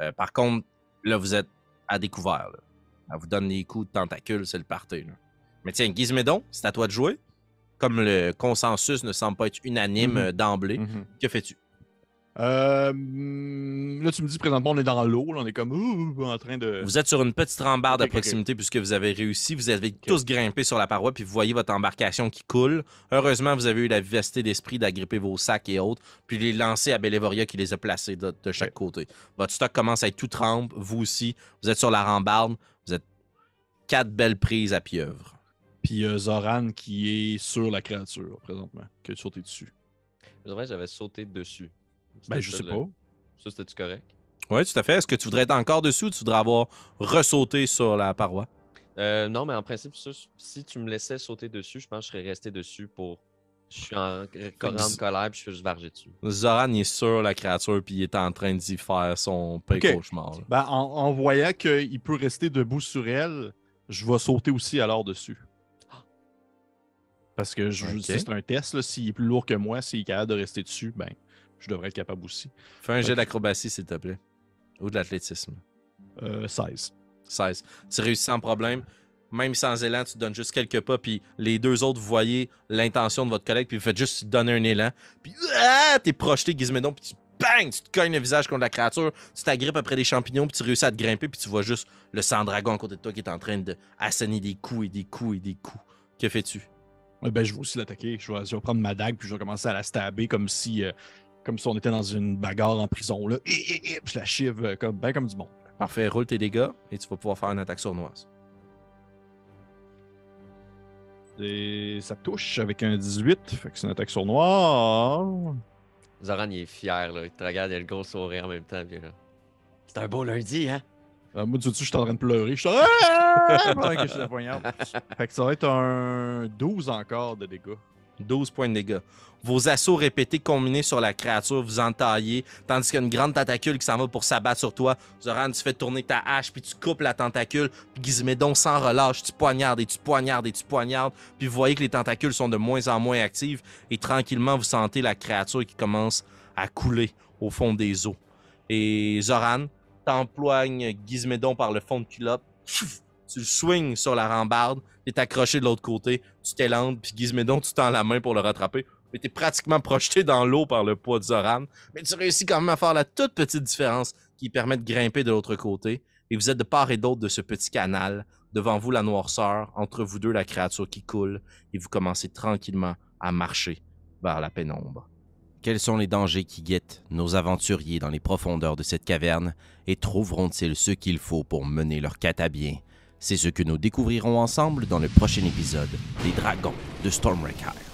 Euh, par contre, là, vous êtes à découvert. là. Elle vous donne des coups de tentacules, c'est le party. là. Mais tiens, Gizmédon, c'est à toi de jouer. Comme le consensus ne semble pas être unanime Mhm. euh, d'emblée, Mhm. que fais-tu? Euh, hum, là, tu me dis présentement, on est dans l'eau, là, on est comme ouh, en train de. Vous êtes sur une petite rambarde à proximité puisque vous avez réussi. Vous avez tous grimpé sur la paroi puis vous voyez votre embarcation qui coule. Heureusement, vous avez eu la vivacité d'esprit d'agripper vos sacs et autres puis les lancer à Belévoria qui les a placés de, de chaque côté. Votre stock commence à être tout trempe. Vous aussi, vous êtes sur la rambarde. Vous êtes quatre belles prises à pieuvre. Puis euh, Zoran qui est sur la créature présentement, qui a sauté dessus. C'est vrai, j'avais sauté dessus. Ben, C'était je ça, sais le- pas. Ça, c'était-tu correct? Oui, tout à fait. Est-ce que tu voudrais être encore dessus ou tu voudrais avoir ressauté sur la paroi? Euh, non, mais en principe, ça, si tu me laissais sauter dessus, je pense que je serais resté dessus pour Je suis en grande colère, puis je fais juste varger dessus. Zoran il est sur la créature, puis il est en train d'y faire son pain Ok. cauchemar. là. Ben, en, en voyant qu'il peut rester debout sur elle, je vais sauter aussi alors dessus. Parce que je, Ok. c'est un test, s'il est plus lourd que moi, s'il est capable de rester dessus, ben, je devrais être capable aussi. Fais un jet d'acrobatie, s'il te plaît. Ou de l'athlétisme. Euh, 16. 16. Tu réussis sans problème. Même sans élan, tu donnes juste quelques pas, puis les deux autres, vous voyez l'intention de votre collègue, puis vous faites juste donner un élan. Puis ah, t'es projeté, Gizmédon, puis tu bang, tu te cognes le visage contre la créature, tu t'agrippes après des champignons, puis tu réussis à te grimper, puis tu vois juste le sang dragon à côté de toi qui est en train de asséner des coups et des coups et des coups. Que fais-tu? Ouais, ben, je vais aussi l'attaquer. Je vais, je vais prendre ma dague, puis je vais commencer à la stabber comme si, euh, comme si on était dans une bagarre en prison. Là. Et, et, et, puis je la chive euh, comme, ben comme du monde. Parfait, roule tes dégâts, et tu vas pouvoir faire une attaque sournoise. Et ça touche avec un 18, fait que c'est une attaque sournoise. Zoran, il est fier, là. Il te regarde, il a le gros sourire en même temps. Là, C'est un beau lundi, hein? Euh, moi, du dessus, je suis en train de pleurer. Je suis en! Pendant que je suis la poignarde. Fait que ça va être un 12 encore de dégâts. 12 points de dégâts. Vos assauts répétés combinés sur la créature vous entaillez, tandis qu'il y a une grande tentacule qui s'en va pour s'abattre sur toi. Zoran, tu fais tourner ta hache, puis tu coupes la tentacule, puis Gizmédon sans relâche, tu poignardes et tu poignardes et tu poignardes, puis vous voyez que les tentacules sont de moins en moins actives, et tranquillement, vous sentez la créature qui commence à couler au fond des eaux. Et Zoran, t'emploignes Gizmédon par le fond de culotte, tu le swings sur la rambarde, t'es accroché de l'autre côté, tu t'élandes, puis Gizmédon, tu tends la main pour le rattraper. Mais t'es pratiquement projeté dans l'eau par le poids de Zoran. Mais tu réussis quand même à faire la toute petite différence qui permet de grimper de l'autre côté. Et vous êtes de part et d'autre de ce petit canal. Devant vous, la noirceur. Entre vous deux, la créature qui coule. Et vous commencez tranquillement à marcher vers la pénombre. Quels sont les dangers qui guettent nos aventuriers dans les profondeurs de cette caverne et trouveront-ils ce qu'il faut pour mener leur quête bien? C'est ce que nous découvrirons ensemble dans le prochain épisode des Dragons de Stormwreck Isle.